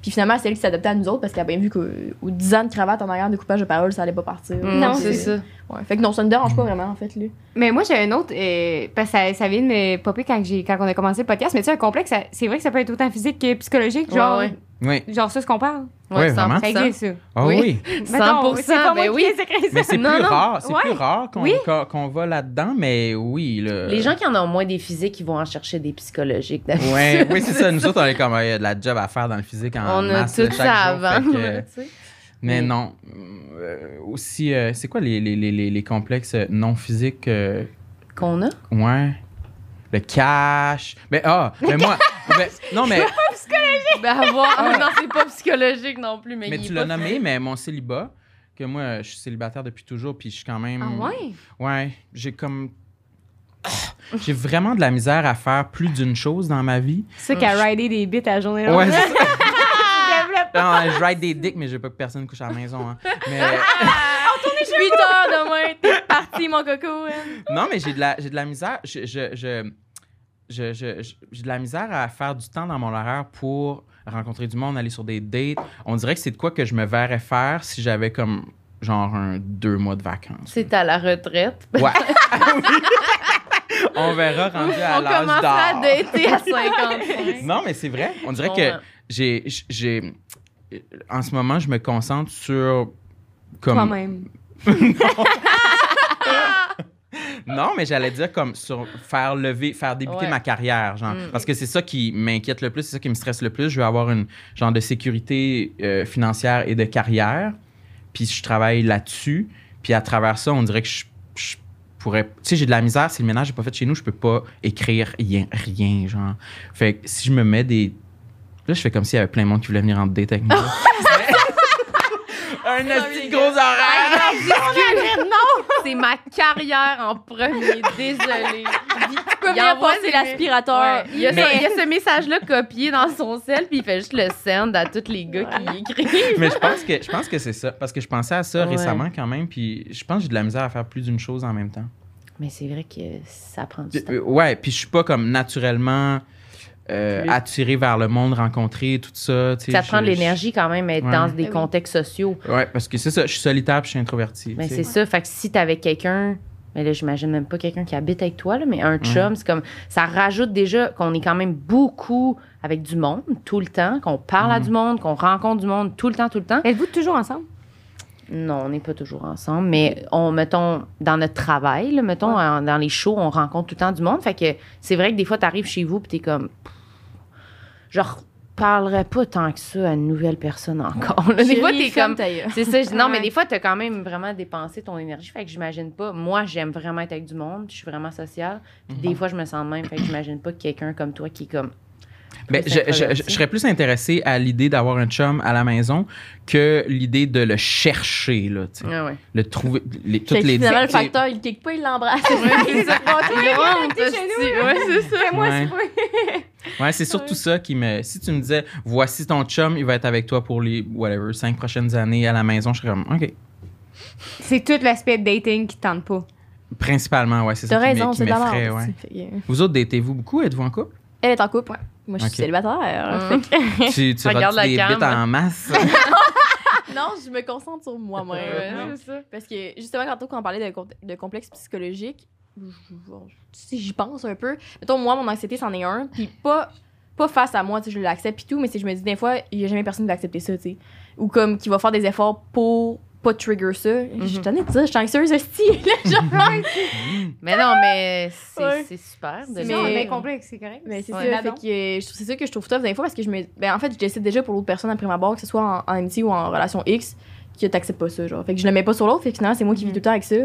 Puis finalement, c'est elle qui s'adaptait à nous autres parce qu'elle a bien vu qu'aux 10 ans de cravate en arrière de coupage de parole, ça allait pas partir. Non, c'est c'est ça. Ouais. Fait que non, ça ne dérange pas vraiment, en fait, là. Mais moi, j'ai un autre, euh, parce que ça, ça vient de me popper quand, j'ai, quand on a commencé le podcast, mais tu sais, un complexe, ça- c'est vrai que ça peut être autant physique que psychologique, Ouais, genre, ouais. Oui. genre ça, ce qu'on parle. Ouais, vraiment. Ça existe, ça. Ah Oui. oui. Mettons, 100%, c'est pas moi qui oui. Mais c'est plus non. rare. C'est Ouais. plus rare qu'on Oui. qu'on- qu'on va là-dedans, mais oui. Là. Les gens qui en ont moins des physiques, ils vont en chercher des psychologiques. Ouais, oui, c'est ça. Nous autres, on est comme, il y a de la job à faire dans le physique en On a masse, tout ça chaque jour, avant. que- mais Mais- non. Euh, aussi, euh, c'est quoi les, les, les, les, les complexes non physiques? euh, Qu'on a? ouais. Le cash. Mais ah, mais moi. mais- non, mais, Ben, avoir. Ah, non, c'est pas psychologique non plus, mais, mais il tu l'as pas nommé, mais mon célibat, que moi, je suis célibataire depuis toujours, puis je suis quand même. Ah ouais? Ouais, j'ai comme. Ah, J'ai vraiment de la misère à faire plus d'une chose dans ma vie. C'est ça qu'à rider des bits à la journée longue. Ouais, c'est. Non, je ride des dicks, mais je veux pas que personne couche à la maison. hein. Mais, 8 heures demain, t'es parti, mon coco. hein. non, mais j'ai de la, j'ai de la misère. Je, je, je, je- je- je- j'ai de la misère à faire du temps dans mon horaire pour rencontrer du monde, aller sur des dates. On dirait que c'est de quoi que je me verrais faire si j'avais comme genre un deux mois de vacances. C'est à la retraite. Ouais. On verra rendu à On l'âge à d'or. dater à 55. Non, mais c'est vrai. On dirait Bon, que j'ai, j'ai, en ce moment, je me concentre sur comme Toi-même. non, mais j'allais dire comme sur faire lever, faire débuter Ouais. ma carrière, genre, Mm. parce que c'est ça qui m'inquiète le plus, c'est ça qui me stresse le plus. Je veux avoir une genre de sécurité euh, financière et de carrière, puis je travaille là-dessus, puis à travers ça, on dirait que je, je pourrais, tu sais, j'ai de la misère. Si le ménage n'est pas fait chez nous, je peux pas écrire rien, rien, genre. Fait que si je me mets des Là, je fais comme s'il y avait plein de monde qui voulait venir en date avec moi. Un petit gros horaire! C'est ma carrière en premier. Désolée. Tu peux envoie passer l'aspirateur. Ouais. Il, y a Mais- ce, il y a ce message-là copié dans son sel, puis il fait juste le send à tous les gars qui écrivent. Mais je pense que je pense que c'est ça parce que je pensais à ça Ouais. récemment quand même puis je pense que j'ai de la misère à faire plus d'une chose en même temps. Mais c'est vrai que ça prend du temps. Euh, Ouais, puis je suis pas comme naturellement euh, attiré vers le monde, rencontré tout ça, tu sais, Ça prend de l'énergie quand même, être Ouais. dans des Ben oui. contextes sociaux. Ouais, parce que c'est ça, je suis solitaire puis je suis introverti. Mais sais. c'est ça. Fait que si t'avais quelqu'un Mais là, j'imagine même pas quelqu'un qui habite avec toi, là, mais un chum, c'est comme. Ça rajoute déjà qu'on est quand même beaucoup avec du monde tout le temps, qu'on parle à Mhm. du monde, qu'on rencontre du monde tout le temps, tout le temps. Êtes-vous toujours ensemble? Non, on n'est pas toujours ensemble, mais on, mettons, dans notre travail, là, mettons, en- dans les shows, on rencontre tout le temps du monde. Fait que c'est vrai que des fois, tu arrives chez vous et t'es comme. Je reparlerais pas tant que ça à une nouvelle personne encore. là. Des fois, t'es comme. C'est ça, je- non, mais des fois, t'as quand même vraiment dépensé ton énergie. Fait que j'imagine pas. Moi, j'aime vraiment être avec du monde. Je suis vraiment sociale. Puis des fois, je me sens de même. Fait que j'imagine pas quelqu'un comme toi qui est comme. Ben, je, je- serais plus intéressé à l'idée d'avoir un chum à la maison que l'idée de le chercher, là, tu sais. Ah ouais. Le trouver, les, toutes les... finalement, le facteur, il kick pas, il l'embrasse. chez nous, Ouais, c'est ça. Fais-moi Ouais. c'est surtout ça qui me... Si tu me disais, voici ton chum, il va être avec toi pour les, whatever, cinq prochaines années à la maison, je serais comme, OK. C'est tout l'aspect de dating qui tente pas. Principalement, ouais, c'est ça qui m'effraie, ouais. Vous autres, datez-vous beaucoup? Êtes-vous en couple? Elle est en couple, ouais. Moi, je suis Ok. célibataire. Hum. Fait que- tu tu Regarde rates la des cam. bites en masse? non, je me concentre sur moi-même. Ouais, c'est ça. Parce que justement, quand on parlait de, de complexe psychologique, si j'y pense un peu, mettons, moi, mon anxiété, c'en est un, puis pas, pas face à moi, tu sais, je l'accepte et tout, mais c'est je me dis, des fois, il y a jamais personne qui va accepter ça, tu sais. Ou comme qui va faire des efforts pour pas trigger ça. Je suis tannée de dire, je suis anxieuse, là, genre. Mais non, mais c'est Ouais. super. De Mais- Mais on est complexe, c'est correct. Mais c'est Ouais. ça, fait que je trouve- c'est ça que je trouve tough des fois parce que je me. Ben, en fait, je décide déjà pour l'autre personne après ma barre, que ce soit en, en amitié ou en relation X, que t'acceptes pas ça, genre. Fait que je le mets pas sur l'autre, fait que finalement, c'est moi qui vis Mhm. tout le temps avec ça.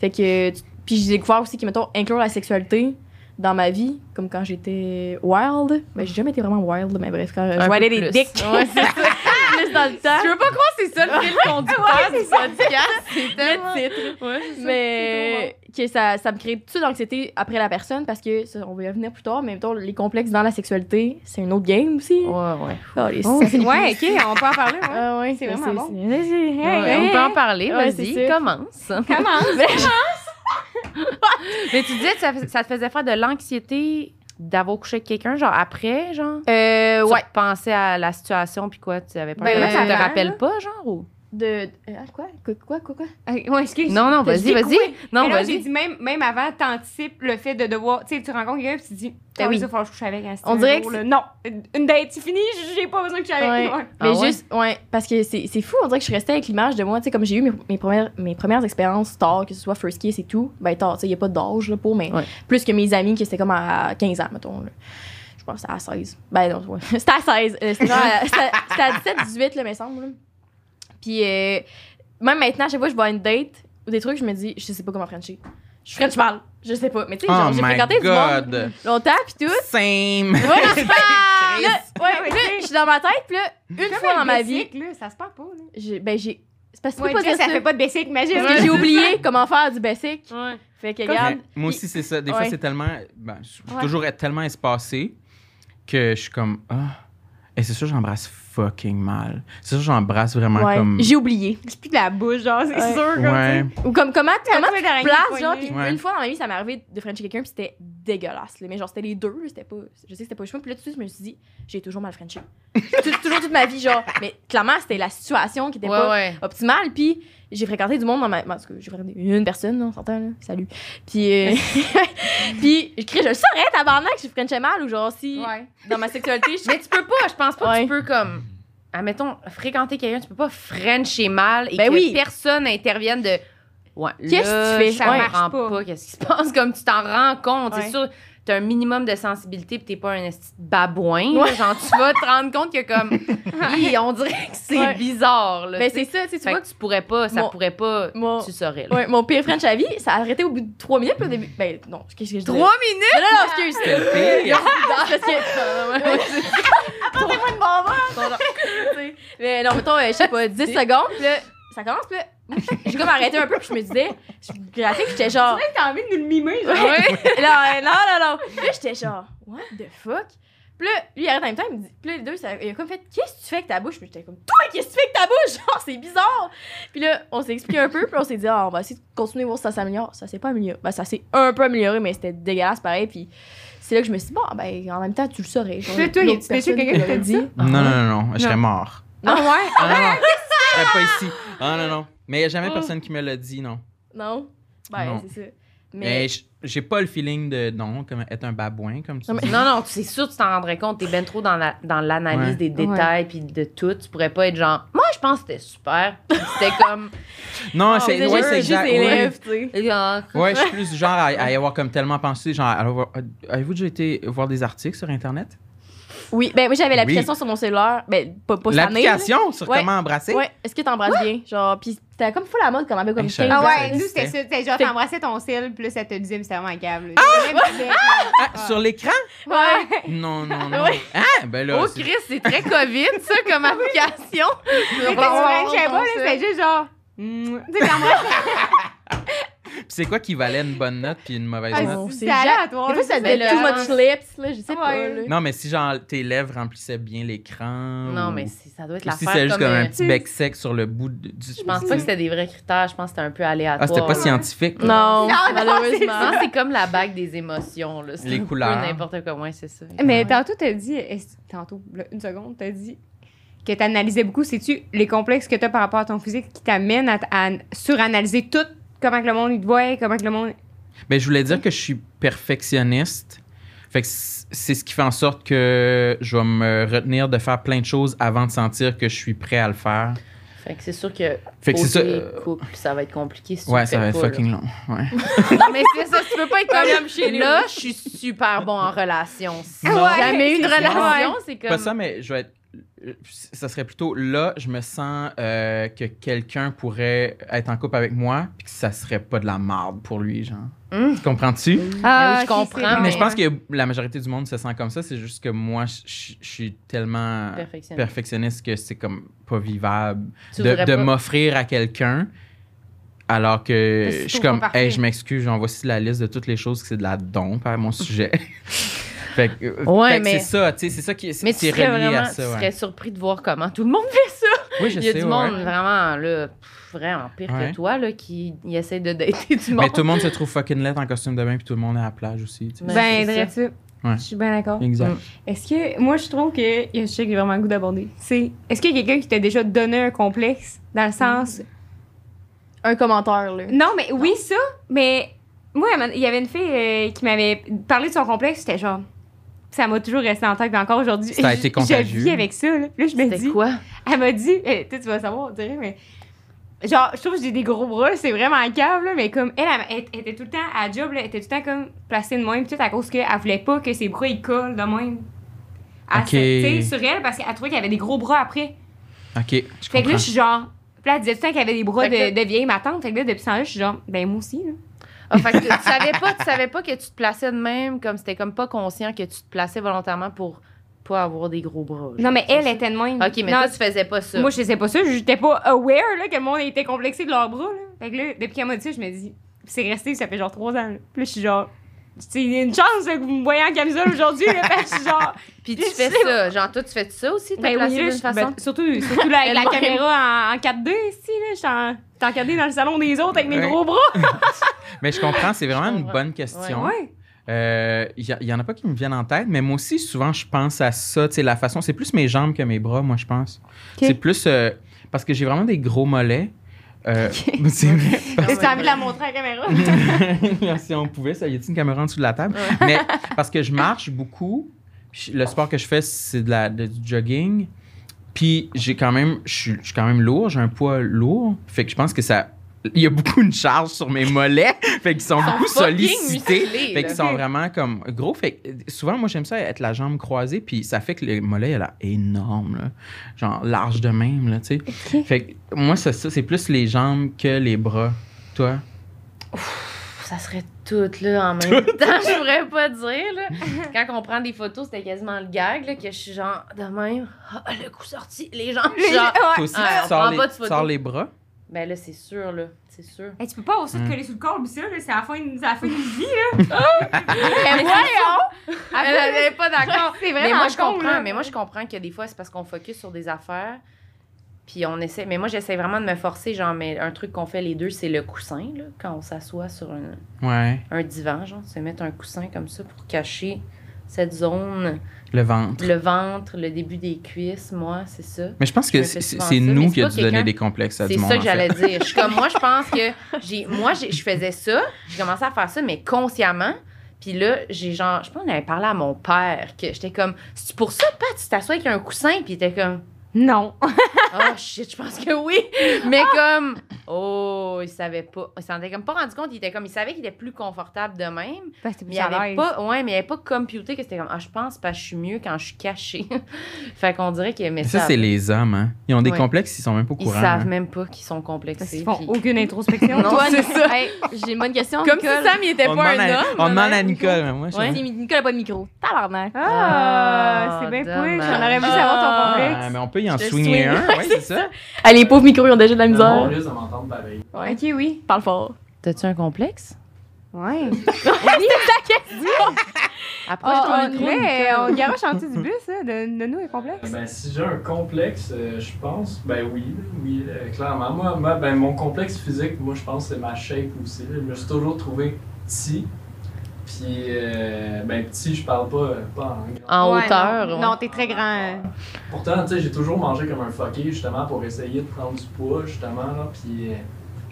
Fait que. Puis j'ai découvert aussi que, mettons, inclure la sexualité dans ma vie, comme quand j'étais wild. Ben, j'ai jamais été vraiment wild, mais bref, quand je voyais des dicks. Ouais, dans le temps. Je veux pas croire que c'est ça le fil conducteur du podcast. C'est Le titre. Ouais, c'est ça. Mais que ça, ça me crée toute d'anxiété après la personne parce que ça, on va y revenir plus tard, mais mettons, les complexes dans la sexualité, c'est une autre game aussi. Ouais, ouais. Oh, les Oh, ouais, ok, on peut en parler. Ouais. Ah ouais, C'est vraiment bon. Hey, Ouais, hey, on peut en parler, Ouais, vas-y, ça. commence. Commence. Mais tu disais que ça, ça te faisait faire de l'anxiété d'avoir couché avec quelqu'un, genre après, genre? Euh, Tu ouais. repensais à la situation, puis quoi, tu avais pas... Ben, ça te avant, rappelle là. pas, genre, ou... De. euh, quoi? Quoi, quoi, quoi? quoi? Euh, Ouais, excuse. Non, non, T'as vas-y, vas-y. Non, là, j'ai vas-y. dit même, même avant, t'anticipes le fait de devoir. Tu sais, tu rencontres quelqu'un puis tu dis, Ben ah oui, ça, faut que je couche avec. hein, c'est On un dirait jour, que. Non, une date, c'est fini, j'ai pas besoin de coucher avec. Ouais. Ouais. Ah Mais ouais? juste, ouais, parce que c'est c'est fou, on dirait que je suis restée avec l'image de moi, tu sais, comme j'ai eu mes, mes premières, mes premières expériences tard, que ce soit First Kiss et tout, ben tard, tu sais, il n'y a pas d'âge là, pour, mais Ouais. plus que mes amis, que c'était comme à 15 ans, mettons. là. Je pense que c'était à 16. Ben non, ouais. c'était à 16. Euh, C'était à- à 17, 18, là, me semble. Puis euh, même maintenant, à chaque fois que je vois une date ou des trucs, je me dis, je sais pas comment Frencher. Je French mal. Je sais pas. Mais tu sais, Oh j'ai fréquenté du monde God! longtemps, puis tout. Same! Ouais, là, ouais, Ah, là, je suis dans ma tête, puis là, une fois dans ma vie, Là, ça se parle pas. Là. ben j'ai. C'est parce que Ouais, pas ça ça. fait pas de basic, imagine. Parce que j'ai oublié comment faire du basic. Ouais. Fait que, regarde. Mais moi aussi, c'est ça. Des fois, Ouais. c'est tellement. Ben, je suis Ouais. toujours être tellement espacé que je suis comme. Ah. Et c'est sûr, j'embrasse fucking mal. C'est sûr, j'embrasse vraiment Ouais, comme. j'ai oublié. J'ai plus de la bouche, genre, c'est Ouais. sûr. Comme, Ouais. Ou comme comment, comment tu d'araignée places, genre, puis Ouais. une fois dans ma vie, ça m'est arrivé de frencher quelqu'un, puis c'était dégueulasse. là. Mais genre, c'était les deux, c'était pas. Je sais que c'était pas le choix, puis là, tout de suite, je me suis dit, j'ai toujours mal frenché. Toujours toute ma vie, genre. Mais clairement, c'était la situation qui était Ouais, pas ouais. optimale, puis j'ai fréquenté du monde dans ma. En tout cas, j'ai fréquenté une personne, là, on s'entend, là. Salut. Puis, euh, puis, je crie, je le saurais, tabarnak, que je frenchais mal, ou genre, si, Ouais. dans ma sexualité, je Mais tu peux pas, je pense pas que Ouais. tu peux comme. Admettons, fréquenter quelqu'un, tu peux pas frencher mal et Ben que oui. personne intervienne de. Ouais, Qu'est-ce que tu fais? Ça Ouais. marche pas. Qu'est-ce qui se passe? Comme tu t'en rends compte. Ouais. C'est sûr, t'as un minimum de sensibilité pis t'es pas un babouin. Ouais. Genre, tu vas te rendre compte que comme. Hi, on dirait que c'est Ouais. bizarre. Là, Ben, c'est ça, tu sais, tu Fait vois. que tu pourrais pas, ça Mon- pourrait pas. mon- Tu saurais. Là. Ouais, mon pire French à vie, ça a arrêté au bout de trois minutes, puis au début. Ben, non, qu'est-ce que je dis? Trois minutes? Non, non, non, excuse. C'était le pire. Parce que. Apportez-moi une bonbonne! Tu. Mais non, mettons, euh, je sais pas, 10 secondes, puis là, ça commence, puis là, j'ai comme arrêté un peu, puis je me disais, puis j'étais genre. T'as envie de nous le mimer, genre. Ouais. là, euh, non, non, non. Puis là, j'étais genre, what the fuck? Puis là, lui, il arrête en même temps, il me dit, puis là, les deux, ça, il a comme fait, qu'est-ce que tu fais avec ta bouche? Puis j'étais comme, toi, qu'est-ce que tu fais avec ta bouche? Genre, c'est bizarre. Puis là, on s'est expliqué un peu, puis on s'est dit, ah, on va essayer de continuer voir si ça s'améliore. Ça s'est pas amélioré. Ben, ça s'est un peu amélioré, mais c'était dégueulasse pareil. Puis c'est là que je me suis dit, bon, ben, en même temps, tu le saurais. Là, toi, personne quelqu'un te qui t'a l'aurait dit ça? Non, non, non, non. Je serais Non. mort. Ah ouais? Ah, non, non. Je serais pas ici. Ah, non, non. Mais il n'y a jamais Oh. personne qui me l'a dit, non. Non? Ben, Non. c'est ça. Mais j- j'ai pas le feeling de non, comme être un babouin, comme tu Non, dis. Non, non, c'est sûr que tu t'en rendrais compte. T'es ben trop dans la- dans l'analyse Ouais. des détails puis de tout. Tu pourrais pas être genre, moi, pense que c'était super. C'était comme. Non, Oh, c'est ouais, juste exact. élève, tu sais. Ouais, je suis plus du genre à, à y avoir comme tellement pensé. Genre, avez-vous déjà été voir des articles sur Internet? Oui, ben moi j'avais l'application sur mon cellulaire. Ben, pas, pas. L'application sur Ouais. comment embrasser? Ouais, est-ce que t'embrasses bien? Genre, pis t'as comme fou la mode, comme avait comme Hey, je 15 savais Ah ça ouais, nous, c'était ça. C'était genre, t'embrassais ton cil, là, ça te disait, mais c'était vraiment câble. Ah, sur l'écran? Ouais. Non, non, non. Ouais. Ah, ben là. Oh, c'est- Chris, c'est très COVID, ça, comme application. Je sais pas, là, c'était juste genre. mm, Tu sais, c'est quoi qui valait une bonne note puis une mauvaise Ah, note? c'est aléatoire. Des fois, ça le- too much lips, là, je sais pas. Ouais. Là. Non, mais si genre tes lèvres remplissaient bien l'écran. Non, ou- mais ça doit être si l'affaire c'est juste comme... un euh, petit bec sec sur le bout de- du. Je pense pas que c'était des vrais critères. Je pense que c'était un peu Ah, aléatoire. c'était pas scientifique. Non, Non, malheureusement. pense que c'est comme la bague des émotions. Là. Les couleurs. N'importe ouais, c'est ça. Mais tantôt, t'as dit, tantôt, une seconde, t'as dit que t'analysais beaucoup. C'est-tu les complexes que t'as par rapport à ton physique qui t'amènent à, à suranalyser tout, comment que le monde il te voit, comment que le monde. Ben, je voulais dire que je suis perfectionniste. Fait que c'est ce qui fait en sorte que je vais me retenir de faire plein de choses avant de sentir que je suis prêt à le faire. Fait que c'est sûr que. Fait que c'est ça. euh, couple, ça va être compliqué si tu Ouais, ça va être pas, là. fucking long. Ouais. Non, mais c'est ça, tu peux pas être Comme chez nous. Là, je suis super bon en relation. Si Ouais, jamais eu une relation, c'est comme. Pas ça, mais je vais être. Euh, Ça serait plutôt là, je me sens euh, que quelqu'un pourrait être en couple avec moi, puis que ça serait pas de la marde pour lui, genre. Hum. Comprends-tu? Ah, oui, je comprends. Mais je pense que la majorité du monde se sent comme ça, c'est juste que moi, je- je je suis tellement Perfectionniste. perfectionniste que c'est comme pas vivable Tu de, voudrais de pas- m'offrir à quelqu'un alors que je suis comme hey je m'excuse genre voici la liste de toutes les choses que c'est de la dompe à mon sujet fait que, euh, Ouais, fait que mais- c'est ça tu sais c'est ça qui est, Mais tu serais relié vraiment, à tu ça ouais. serais surpris de voir comment tout le monde fait ça. oui je Il y a sais du ouais. monde vraiment là, pff, vraiment pire Ouais. que toi là, qui essaie de dater du monde. mais tout le monde se trouve fucking laid en costume de bain puis tout le monde est à la plage aussi tu sais. Ben, Ben, c'est. Ouais. Je suis bien d'accord. exact Mm. Est-ce que. Moi, je trouve que. Il y a un sujet que j'ai vraiment le goût d'aborder. C'est. Est-ce qu'il y a quelqu'un qui t'a déjà donné un complexe dans le sens. Un commentaire, là. Non, mais oui, ça, mais moi, il y avait une fille euh, qui m'avait parlé de son complexe, c'était genre. Ça m'a toujours resté en tête, puis encore aujourd'hui. Ça a été contagieux. Je vis avec ça, là. Là, je me C'était dis. quoi? Elle m'a dit. eh, tu vas savoir, on dirait, mais. Genre, je trouve que j'ai des gros bras, c'est vraiment câble, là, mais comme elle, elle, elle était tout le temps à la job, là, elle était tout le temps comme placée de même, tout à cause qu'elle voulait pas que ses bras ils collent de même. À Ok. sa- tu sais, sur elle, parce qu'elle trouvait qu'il y avait des gros bras après. ok je Fait que là, je suis genre. Puis là, elle disait tout le temps qu'il y avait des bras que- de, de vieille ma tante. Fait que là, depuis ce temps-là, je suis genre, ben moi aussi, là. Ah, fait que tu savais pas, tu savais pas que tu te plaçais de même, comme c'était comme pas conscient que tu te plaçais volontairement pour pas avoir des gros bras. Non, mais elle était de même. Ok, mais Non, toi, tu faisais pas ça. Moi, je sais pas ça. J'étais pas aware là, que le monde était complexé de leurs bras. Là. Fait que là, depuis qu'elle m'a dit ça, je me dis, c'est resté, ça fait genre trois ans. Là. Puis là, je suis genre, c'est une chance là, que vous me voyez en camisole aujourd'hui. je suis genre, Puis tu fais ça, genre toi, tu fais ça aussi, t'as ben placé oui, d'une je- façon? ben, surtout, surtout là, avec la caméra en, en 4D ici. là. J'étais en, j'étais en 4D dans le salon des autres avec mes Ouais. gros bras. mais je comprends c'est vraiment une bonne question Ouais. Euh, Il y, y en a pas qui me viennent en tête, mais moi aussi, souvent, je pense à ça. Tu sais, la façon, c'est plus mes jambes que mes bras, moi, je pense. C'est plus euh, parce que j'ai vraiment des gros mollets. Euh, c'est vrai. Ah J'ai ouais, envie de la montrer à la caméra. si on pouvait, ça y a-t-il une caméra en dessous de la table? Mais parce que je marche beaucoup. Le sport que je fais, c'est de la, de- du jogging. Puis j'ai quand même, je suis quand même lourd, j'ai un poids lourd. Fait que je pense que ça. Il y a beaucoup de charge sur mes mollets. fait qu'ils sont beaucoup sollicités. musclés, Fait qu'ils sont vraiment comme gros. Fait que euh, souvent, moi, j'aime ça être la jambe croisée. Puis ça fait que le mollet, il a l'air énorme. Là. Genre large de même, là, tu sais. Fait que moi, c'est ça, c'est plus les jambes que les bras. Toi? Ça serait tout là en même temps, je pourrais pas dire là. Quand on prend des photos, c'était quasiment le gag là que je suis genre de même, ah, le coup sorti, les jambes Les- genre. ouais. Toi aussi, Ah, tu on sors les, pas de tu photos. sors les bras? Ben là, c'est sûr là, c'est sûr. Hey, tu peux pas avoir ça de Mm. coller sous le corps, mais ça, là, c'est la fin, c'est la fin d'une vie, là. Mais voyons! Elle, pas d'accord. C'est vraiment Mais moi, je comprends. Mais moi, je comprends que des fois, c'est parce qu'on focus sur des affaires. Puis on essaie. Mais moi, j'essaie vraiment de me forcer. Genre, mais un truc qu'on fait les deux, c'est le coussin, là. Quand on s'assoit sur un, Ouais. un divan, genre, se mettre un coussin comme ça pour cacher cette zone, Le ventre. le ventre, le début des cuisses, moi, c'est ça. Mais je pense que c'est c'est nous c'est qui a dû donner des complexes à C'est du monde. ça que j'allais dire. Je suis comme, moi, je pense que j'ai, moi, je faisais ça. J'ai commencé à faire ça, mais consciemment. Puis là, j'ai genre, je pense qu'on avait parlé à mon père que j'étais comme, c'est pour ça, Pat, tu t'assois avec un coussin, puis il était comme, Non. oh shit, je pense que oui. Mais comme, oh, il savait pas. Il s'en était comme pas rendu compte. Il était comme, il savait qu'il était plus confortable de même. Parce que Mais il avait pas, ouais, mais il avait pas computé que c'était comme, ah, je pense parce que je suis mieux quand je suis cachée. fait qu'on dirait qu'il aimait Mais ça. ça, c'est les hommes. Hein. Ils ont des Ouais. complexes, ils sont même pas au Ils courant. savent hein. même pas qu'ils sont Parce complexés. qu'ils font puis- aucune introspection. Non, Toi, c'est ça. Hey, j'ai une bonne question. Comme si Nicole. Sam, il était On pas un à, homme. on demande à. Nicole, mais moi, je Ouais. Nicole a pas de micro. Tabarnak. Ah, Ah, c'est bien pouille. J'en aurais voulu savoir ton Ah, complexe. Mais on peut y en swinguer swing. un, ouais, c'est ça. Ah, les pauvres micros, ils ont déjà de la On misère. Pareil. Ouais. Ok, oui. Parle fort. T'as-tu un complexe? Ouais. Approche Oh, ton on, micro. mais on garoche en dessous du bus, hein, de, de nous, est complexe. Ben, si j'ai un complexe, euh, je pense, ben oui, oui, euh, clairement. Moi, moi, ben, mon complexe physique, moi, je pense que c'est ma shape aussi. Je me suis toujours trouvé petit. Puis, euh, ben, petit, je parle pas, pas en grand. En Ouais, hauteur. Non, ouais. non t'es très grand. Pourtant, tu sais, j'ai toujours mangé comme un fucké, justement, pour essayer de prendre du poids, justement, là. Puis, euh,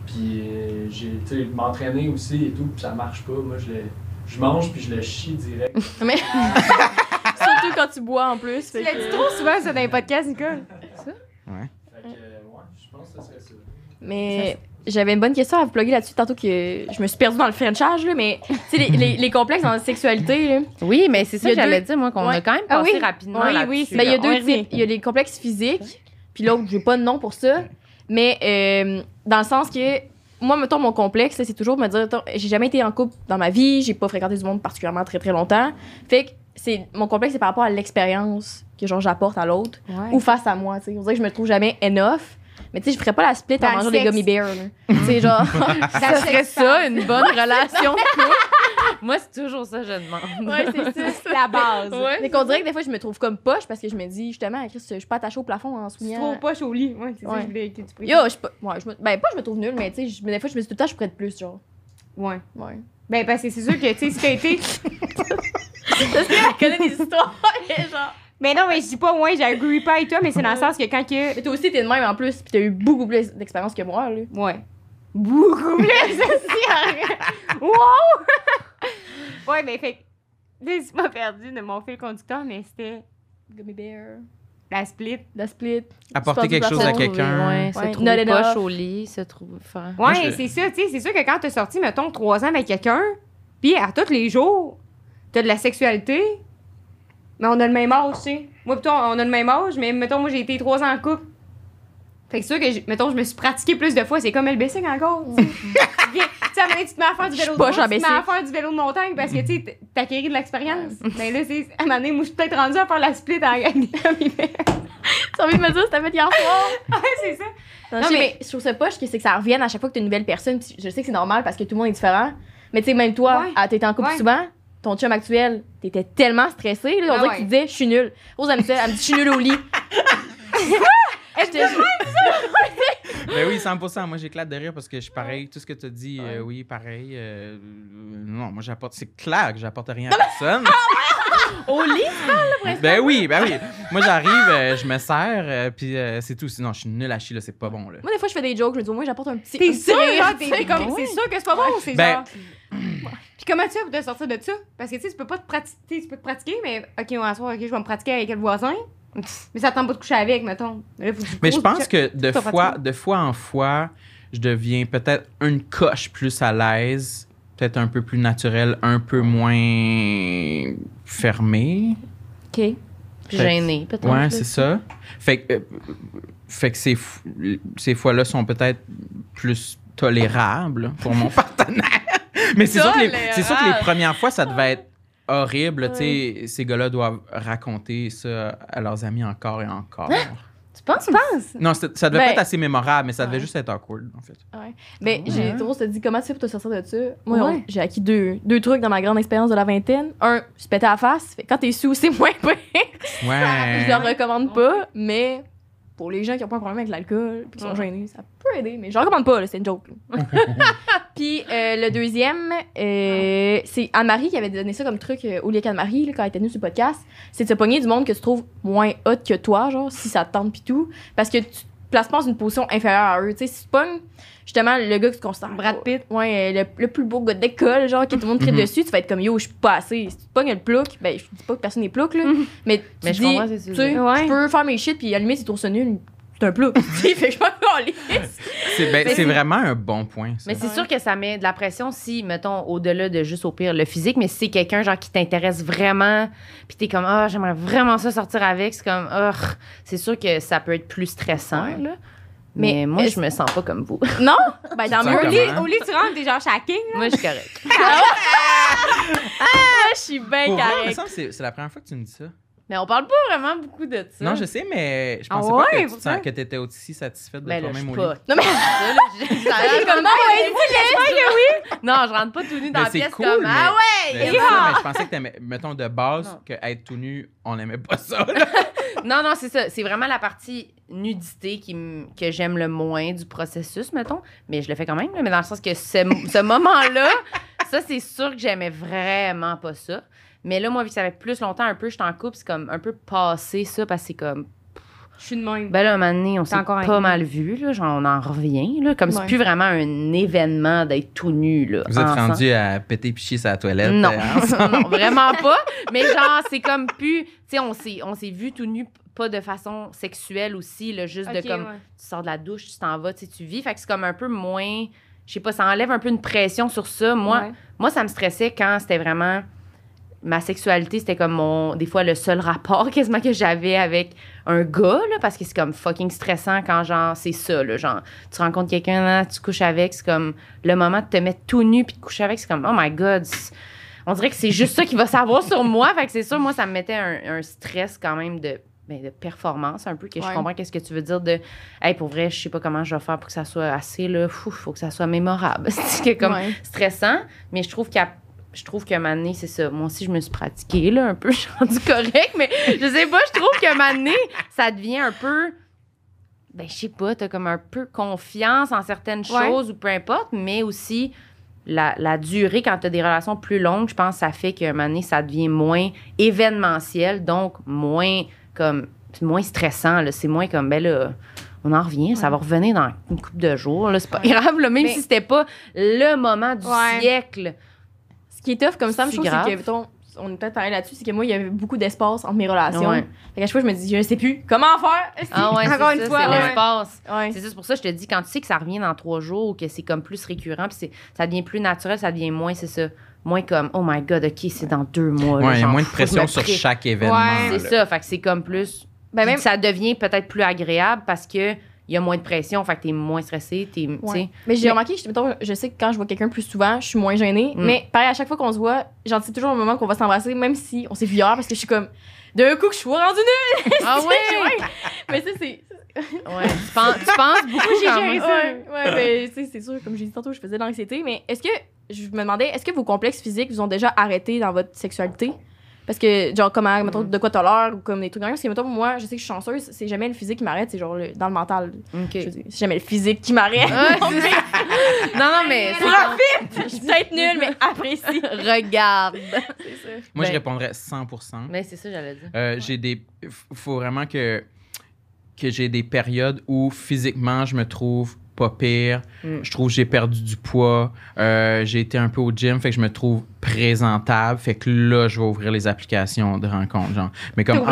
puis euh, j'ai, tu sais, m'entraîner aussi et tout, puis ça marche pas. Moi, je, le- je mange, puis je le chie direct. Mais. Surtout quand tu bois en plus. Tu fait l'as que- dit trop souvent, ça, dans les podcasts, Nicole. Fait que, ouais, je pense que ce serait ça. Mais j'avais une bonne question à vous plugger là-dessus tantôt que je me suis perdue dans le Frenchage, là, mais les, les, les complexes dans la sexualité, là, Oui, mais c'est ça que j'allais deux- dire, moi, qu'on Ouais. a quand même Ah passé oui. rapidement Oui, oui, c'est ben, il y a deux types. Il y a les complexes physiques, puis l'autre, j'ai pas de nom pour ça, mais euh, dans le sens que moi, mettons, mon complexe, c'est toujours de me dire, j'ai jamais été en couple dans ma vie, j'ai pas fréquenté du monde particulièrement très très longtemps. Fait que c'est, mon complexe, c'est par rapport à l'expérience que genre j'apporte à l'autre Ouais. ou face à moi, tu sais. On dirait que je me trouve jamais enough. Mais tu sais, je ferais pas la split Dans en mangeant des gummy bears. Tu sais, genre. Ça serait ça, une bonne relation de couple. Moi, c'est toujours ça que je demande. ouais, c'est ça. C'est la base. Ouais. Mais qu'on dirait que des fois, je me trouve comme poche parce que je me dis, justement, Chris, je suis pas attachée au plafond en Tu te soulignant. trouves poche au lit. Ouais, c'est ça Ouais. que je voulais que tu pries. Yo, je. Ouais, je me... Ben, pas je me trouve nulle, mais tu sais, je- mais des fois, je me dis tout le temps, je pourrais être plus, genre. Ouais. Ouais. Ben, parce que c'est sûr que, tu sais, si t'as été. Parce qu'elle connaît des histoires, genre. Mais non, mais je dis pas, ouais, j'agree pas avec toi, mais c'est dans le sens que quand que. Mais toi aussi, t'es de même en plus, pis t'as eu beaucoup plus d'expérience que moi, là. Ouais. Beaucoup plus aussi. wow! ouais, mais fait tu m'as perdu de mon fil conducteur, mais c'était Gummy bear, la split. la split. Apporter quelque chose à quelqu'un. Ouais, Ouais, se trouver poche au lit, se trouver. Ouais, je- c'est ça, tu sais. C'est sûr que quand t'as sorti, mettons, trois ans avec quelqu'un, puis à tous les jours, t'as de la sexualité, mais on a le même âge, tu sais. Moi, plutôt, on a le même âge, mais mettons, moi, j'ai été trois ans en couple. Fait que c'est sûr que, mettons, je me suis pratiquée plus de fois. C'est comme LBC encore, tu sais. À un moment donné, tu te mets à faire du vélo de en tu te mets à faire du vélo de montagne parce que, tu sais, t'acquéris de l'expérience. Mais là, c'est, à un moment donné, moi, je suis peut-être rendue à faire la split en gang. T'as envie de me dire, c'était fait hier soir? Ouais, c'est ça. Non, mais- mais je trouve ça poche que c'est que ça revienne à chaque fois que t'es une nouvelle personne. Je sais que c'est normal parce que tout le monde est différent. Mais tu sais, même toi, Ouais. t'étais en couple Ouais. souvent, ton chum actuel, t'étais tellement stressé. Là, on Ah dirait ouais. que tu disais, je suis nulle. Rose, elle me dit, elle me dit, je suis nulle au lit. J'étais- Ben oui, 100%. Moi, j'éclate de rire parce que je suis pareil. Tout ce que tu as dit, euh, oui, pareil. euh, non, moi, j'apporte. C'est clair que j'apporte rien à personne. Au lit? ben oui, ben oui. Moi, j'arrive, euh, je me sers, euh, puis euh, c'est tout. Sinon, je suis nul à chier, là, c'est pas bon, là. Moi, des fois, je fais des jokes. Je me dis, au moins, j'apporte un petit. T'es sûr, là? T'es comme, c'est sûr que c'est pas bon, c'est Ben- genre. Puis comment tu fais pour te sortir de ça? Parce que tu sais, tu peux pas te pratiquer, tu peux te pratiquer, mais ok, on va soir, ok, je vais me pratiquer avec le voisin. Mais ça tente pas de coucher avec, mettons. Là, faut Mais je pense que de fois, de fois en fois, je deviens peut-être une coche plus à l'aise, peut-être un peu plus naturel, un peu moins fermé. Ok. Gêné, peut-être. Ouais, c'est ça. Fait que, euh, fait que ces, ces fois-là sont peut-être plus tolérables pour mon partenaire. Mais c'est sûr, que les- c'est sûr que les Tolérable. premières fois, ça devait être horrible. tu sais, Ces gars-là doivent raconter ça à leurs amis encore et encore. Tu penses? Tu penses? Non, ça devait Ben, pas être assez mémorable, mais ça devait ouais. juste être awkward, en fait. Ouais. Ben, j'ai trop se dit, comment tu fais pour te sortir de ça? Moi, Ouais. j'ai acquis deux, deux trucs dans ma grande expérience de la vingtaine. Un, se péter à la face. Fait quand t'es sous, c'est moins pire. Je Ouais. le recommande pas, mais pour les gens qui ont pas un problème avec l'alcool, puis qui sont gênés, ça peut aider, mais je le recommande pas, là, c'est une joke. puis euh, le deuxième, euh, c'est Anne-Marie qui avait donné ça comme truc euh, au lieu qu'Anne-Marie, là, quand elle était venue sur le podcast, c'est de se pogner du monde que tu trouves moins hot que toi, genre, si ça te tente pis tout, parce que tu places pas dans une position inférieure à eux, tu sais, si tu pognes, justement, le gars que tu considères... Brad Pitt. Ouais, euh, le, le plus beau gars d'école, genre, que tout le monde Mhm. dessus, tu vas être comme, yo, je suis pas assez. Si tu pognes le plouc, ben, je dis pas que personne n'est plouc, là, Mhm. mais tu Mais je dis, que tu. Ouais. je peux faire mes shit, puis allumer si tu trouves ça nul, c'est un sais, fait que je m'en calisse. C'est ben, c'est c'est- vraiment un bon point, ça. Mais c'est Ouais. sûr que ça met de la pression si, mettons, au-delà de juste au pire le physique, mais si c'est quelqu'un genre qui t'intéresse vraiment, puis t'es comme ah j'aimerais vraiment ça sortir avec, c'est comme ah c'est sûr que ça peut être plus stressant Ouais. là. Mais, Mais moi je me sens pas comme vous. Non? Ben, dans mon lit, au lit, tu rentres, t'es genre shacking. moi je suis correcte. je suis bien correcte. c'est la première fois que tu me dis ça. Mais on parle pas vraiment beaucoup de ça. Non, je sais, mais je Ah pensais ouais, pas que tu sens- que t'étais aussi satisfaite de Ben toi-même au pas. lit. Non, mais- Ça, a l'air comme- Non, je rentre pas tout nu dans Mais la pièce cool, comme mais- ah ouais. Mais, ça, mais je pensais que t'aimais, mettons de base, Non. que être tout nu, on n'aimait pas ça. Non, non, c'est ça. C'est vraiment la partie nudité qui m- que j'aime le moins du processus, mettons. Mais je le fais quand même, mais dans le sens que ce, ce moment-là, ça, c'est sûr que j'aimais vraiment pas ça. Mais là, moi, vu que ça fait plus longtemps, un peu, je t'en coupe, c'est comme un peu passé ça, parce que c'est comme. Je suis de même. Ben là, un moment donné, on s'est encore pas mal vu, là. Genre, on en revient, là. Comme c'est plus vraiment un événement d'être tout nu, là. Vous êtes rendu à péter pichier sa toilette. Non, euh, non, vraiment pas. Mais genre, c'est comme plus. Tu sais, on s'est, on s'est vu tout nu, pas de façon sexuelle aussi, là, juste de comme. ouais. Tu sors de la douche, tu t'en vas, tu sais, tu vis. Fait que c'est comme un peu moins. Je sais pas, ça enlève un peu une pression sur ça. Moi, Ouais. moi ça me stressait quand c'était vraiment. Ma sexualité, c'était comme mon. Des fois, le seul rapport quasiment que j'avais avec un gars, là, parce que c'est comme fucking stressant quand, genre, c'est ça, là. Genre, tu rencontres quelqu'un, là, tu couches avec, c'est comme le moment de te mettre tout nu puis de coucher avec, c'est comme, oh my god. On dirait que c'est juste ça qu'il va savoir sur moi. Fait que c'est sûr, moi, ça me mettait un, un stress quand même de, ben, de performance, un peu, que je comprends qu'est-ce que tu veux dire de, hey, pour vrai, je sais pas comment je vais faire pour que ça soit assez, là, fou, faut que ça soit mémorable. c'est que comme Ouais. stressant, mais je trouve qu'à je trouve qu'à un moment donné, c'est ça. Moi aussi, je me suis pratiquée, là, un peu. Je suis rendue correct, mais je sais pas, je trouve moment donné, ça devient un peu. Ben, je sais pas, t'as comme un peu confiance en certaines Ouais. choses ou peu importe, mais aussi la, la durée, quand t'as des relations plus longues, je pense que ça fait qu'à un moment donné, ça devient moins événementiel, donc moins comme. moins stressant, là. C'est moins comme, ben là. On en revient, ça va revenir dans une couple de jours. Là, c'est pas grave, là, même Mais- si c'était pas le moment du Ouais. siècle. Ce qui est tough comme ça, je trouve, c'est que, mettons, on est peut-être parlé là-dessus, c'est que moi, il y avait beaucoup d'espace entre mes relations. Ouais. Fait qu'à chaque fois, je me dis, je sais plus comment faire. Ah ouais, Encore c'est une ça, fois, c'est ouais. l'espace. Ouais. C'est ça, c'est pour ça que je te dis, quand tu sais que ça revient dans trois jours ou que c'est comme plus récurrent, puis c'est- ça devient plus naturel, ça devient moins, c'est ça, moins comme, oh my god, ok, c'est dans deux mois. là, Ouais, il y a genre, moins de pression sur chaque événement. Ouais, C'est ça, fait que c'est comme plus. Ben, même, Ça devient peut-être plus agréable parce que il y a moins de pression, fait que t'es moins stressé, t'es. Ouais. Mais j'ai remarqué, je, mettons, je sais que quand je vois quelqu'un plus souvent, je suis moins gênée. Mm. Mais pareil, à chaque fois qu'on se voit, j'anticipe toujours un moment qu'on va s'embrasser, même si on s'est vu hier, parce que je suis comme, d'un coup que je suis rendue nulle. Ah ouais! Ouais. Mais ça, c'est. ouais. Tu penses, tu penses beaucoup J'ai géré ça. Ouais, ouais, mais sais, c'est sûr, comme j'ai dit tantôt, je faisais de l'anxiété. Mais est-ce que, je me demandais, est-ce que vos complexes physiques vous ont déjà arrêté dans votre sexualité? Parce que, genre, comment, mettons, Mm. de quoi t'as l'air ou comme des trucs comme ça. Parce que, mettons, moi, je sais que je suis chanceuse, c'est jamais le physique qui m'arrête, c'est genre le- dans le mental. Ok. Je veux dire, c'est jamais le physique qui m'arrête. Ouais, c'est ça. non, non, mais. c'est Profite! Je suis peut-être nulle, mais apprécie. Regarde. c'est ça. Moi, je Ben- répondrais 100% Mais c'est ça, j'allais dire. Euh, j'ai des. faut vraiment que, que j'ai des périodes où physiquement je me trouve pas pire. Mm. Je trouve que j'ai perdu du poids. Euh, j'ai été un peu au gym, fait que je me trouve présentable. Fait que là, je vais ouvrir les applications de rencontre. Genre. Mais comme en.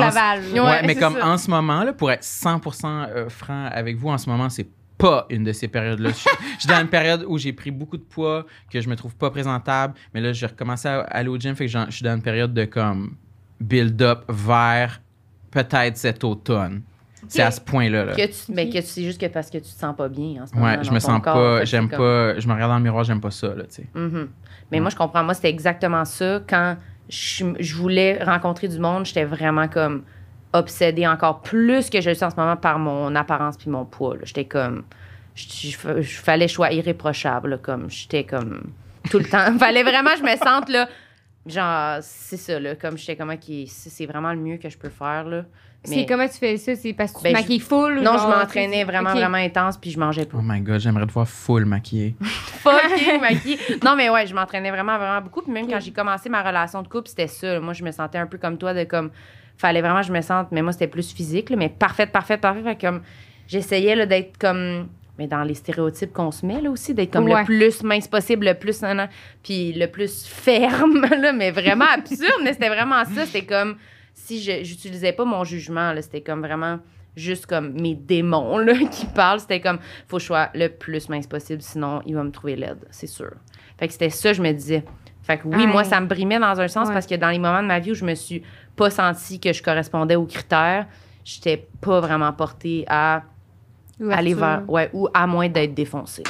Ouais, Ouais, mais comme ça. en ce moment, là, pour être 100% euh, franc avec vous, en ce moment, c'est pas une de ces périodes-là. Je suis- je suis dans une période où j'ai pris beaucoup de poids, que je me trouve pas présentable, mais là, j'ai recommencé à aller au gym, fait que je suis dans une période de comme build-up vers peut-être cet automne. C'est à ce point-là. Là. Que tu, mais que tu sais juste que parce que tu te sens pas bien en ce moment. Ouais, je me sens corps, pas, j'aime comme- pas, je me regarde dans le miroir, j'aime pas ça, là, tu sais. Mhm. Mais moi, je comprends. Moi, c'était exactement ça. Quand je, je voulais rencontrer du monde, j'étais vraiment comme obsédée encore plus que je le suis en ce moment par mon apparence puis mon poids. là. J'étais comme. Je, je- je- fallait que je sois irréprochable. là, comme J'étais comme. Tout le temps. fallait vraiment que je me sente là. Genre, c'est ça, là. Comme j'étais comme, c'est c'est vraiment le mieux que je peux faire, là. C'est Mais- comment tu fais ça? C'est parce que tu Ben, te je- maquilles full? ou Non, je m'entraînais vraiment, vraiment intense, puis je mangeais pas. Oh my god, j'aimerais te voir full maquillée. fucking maquillée. Non, mais ouais, je m'entraînais vraiment, vraiment beaucoup. Puis même quand j'ai commencé ma relation de couple, c'était ça. là. Moi, je me sentais un peu comme toi, de comme. Fallait vraiment que je me sente. Mais moi, c'était plus physique, là, mais parfaite, parfaite, parfaite. Fait que comme. J'essayais là, d'être comme. Mais dans les stéréotypes qu'on se met, là aussi, d'être comme Ouais. le plus mince possible, le plus. nan, nan, Puis le plus ferme, là, mais vraiment absurde. mais c'était vraiment ça. C'était comme. Si je j'utilisais pas mon jugement, là, c'était comme vraiment juste comme mes démons là, qui parlent. C'était comme, faut que je sois le plus mince possible, sinon il va me trouver laide, c'est sûr. Fait que c'était ça, je me disais. Fait que oui, Ouais. moi, ça me brimait dans un sens Ouais. parce que dans les moments de ma vie où je me suis pas sentie que je correspondais aux critères, j'étais pas vraiment portée à aller vers. Ouais, ou à moins d'être défoncée.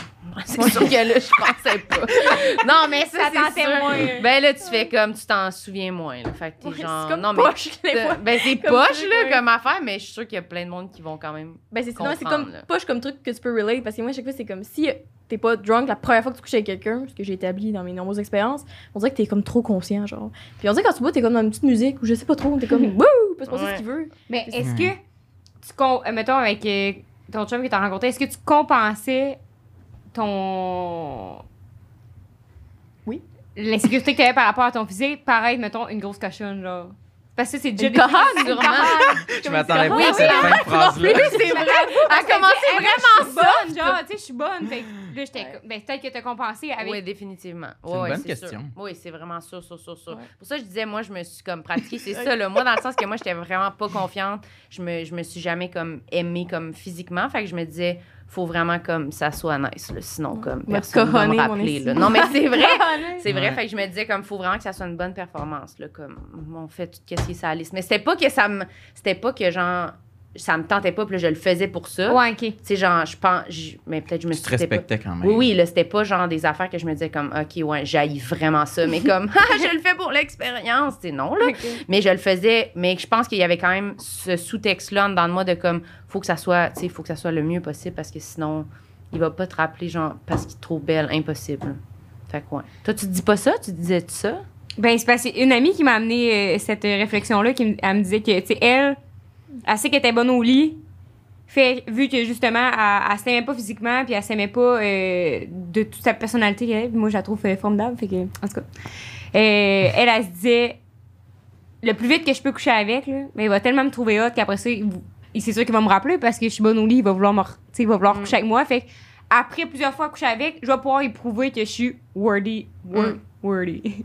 C'est sûr que là, je pensais pas. Non, mais ça, Ça c'est sûr. moins. Ben là, tu fais comme tu t'en souviens moins. Là. Fait que t'es Ouais, genre. c'est comme non, mais poche, fois. Ben, c'est Comme poche, là, ouais. comme affaire, mais je suis sûre qu'il y a plein de monde qui vont quand même. Ben, c'est c'est comme là. poche comme truc que tu peux relate parce que moi, à chaque fois, c'est comme si t'es pas drunk la première fois que tu couches avec quelqu'un, ce que j'ai établi dans mes nombreuses expériences, on dirait que t'es comme trop conscient, genre. Puis on dirait quand tu bois, t'es comme dans une petite musique ou je sais pas trop, t'es comme wouh, peut se passer Ouais. ce qu'il veut. Mais C'est est-ce que tu euh, mettons avec euh, ton chum que t'as rencontré, est-ce que tu compensais ton Oui. l'insécurité que t'avais par rapport à ton physique, pareil, mettons une grosse cochonne genre? Parce que c'est déjà des- cochonne, sûrement. Je m'attendais Oui, pas à cette oui, fin de phrase-là. c'est vrai. Elle moi, vraiment bonne, genre, tu sais, je suis bonne. Fait là, j'étais Ouais. ben, peut-être que t'as compensé avec. Oui, définitivement. C'est une Ouais, bonne question. sûr. Oui, c'est vraiment sûr, sûr, sûr, sûr. Ouais. Pour ça, je disais, moi, je me suis comme pratiquée. C'est ça, là. Moi, dans le sens que moi, j'étais vraiment pas confiante. Je me, je me suis jamais comme aimée comme physiquement. Fait que je me disais, faut vraiment comme ça soit nice, là. Sinon, comme personne va me rappeler, là. Non, mais c'est vrai. C'est vrai, Ouais. fait que je me disais comme faut vraiment que ça soit une bonne performance là comme on fait tout ce qui est la liste. Mais c'était pas que ça me c'était pas que genre ça me tentait pas puis là, je le faisais pour ça. Ouais, ok. Tu sais genre je pense je- mais peut-être je me Tu te suis pas- respectais quand même. Oui oui, là c'était pas genre des affaires que je me disais comme OK ouais, j'haïs vraiment ça mais comme Ah, je le fais pour l'expérience, c'est non là. Mais je le faisais mais je pense qu'il y avait quand même ce sous-texte là dans moi de comme faut que ça soit tu sais faut que ça soit le mieux possible parce que sinon il va pas te rappeler genre parce qu'il est trop belle, impossible. Fait que ouais. Toi, tu te dis pas ça? Tu disais ça? Ben, c'est parce que une amie qui m'a amené euh, cette réflexion-là, qui me- elle me disait que, tu sais, elle, elle sait qu'elle était bonne au lit. Fait, vu que justement, elle, elle s'aimait pas physiquement, puis elle s'aimait pas euh, de toute sa personnalité qu'elle avait. Moi, je la trouve euh, formidable. Fait que, en tout cas, euh, elle, elle se disait, le plus vite que je peux coucher avec, là, mais il va tellement me trouver hot qu'après ça, il, il- c'est sûr qu'il va me rappeler parce que je suis bonne au lit, il va vouloir, me, il va vouloir Mm. coucher avec moi. Fait après plusieurs fois coucher avec, je vais pouvoir y prouver que je suis worthy. wor- Mm. Worthy.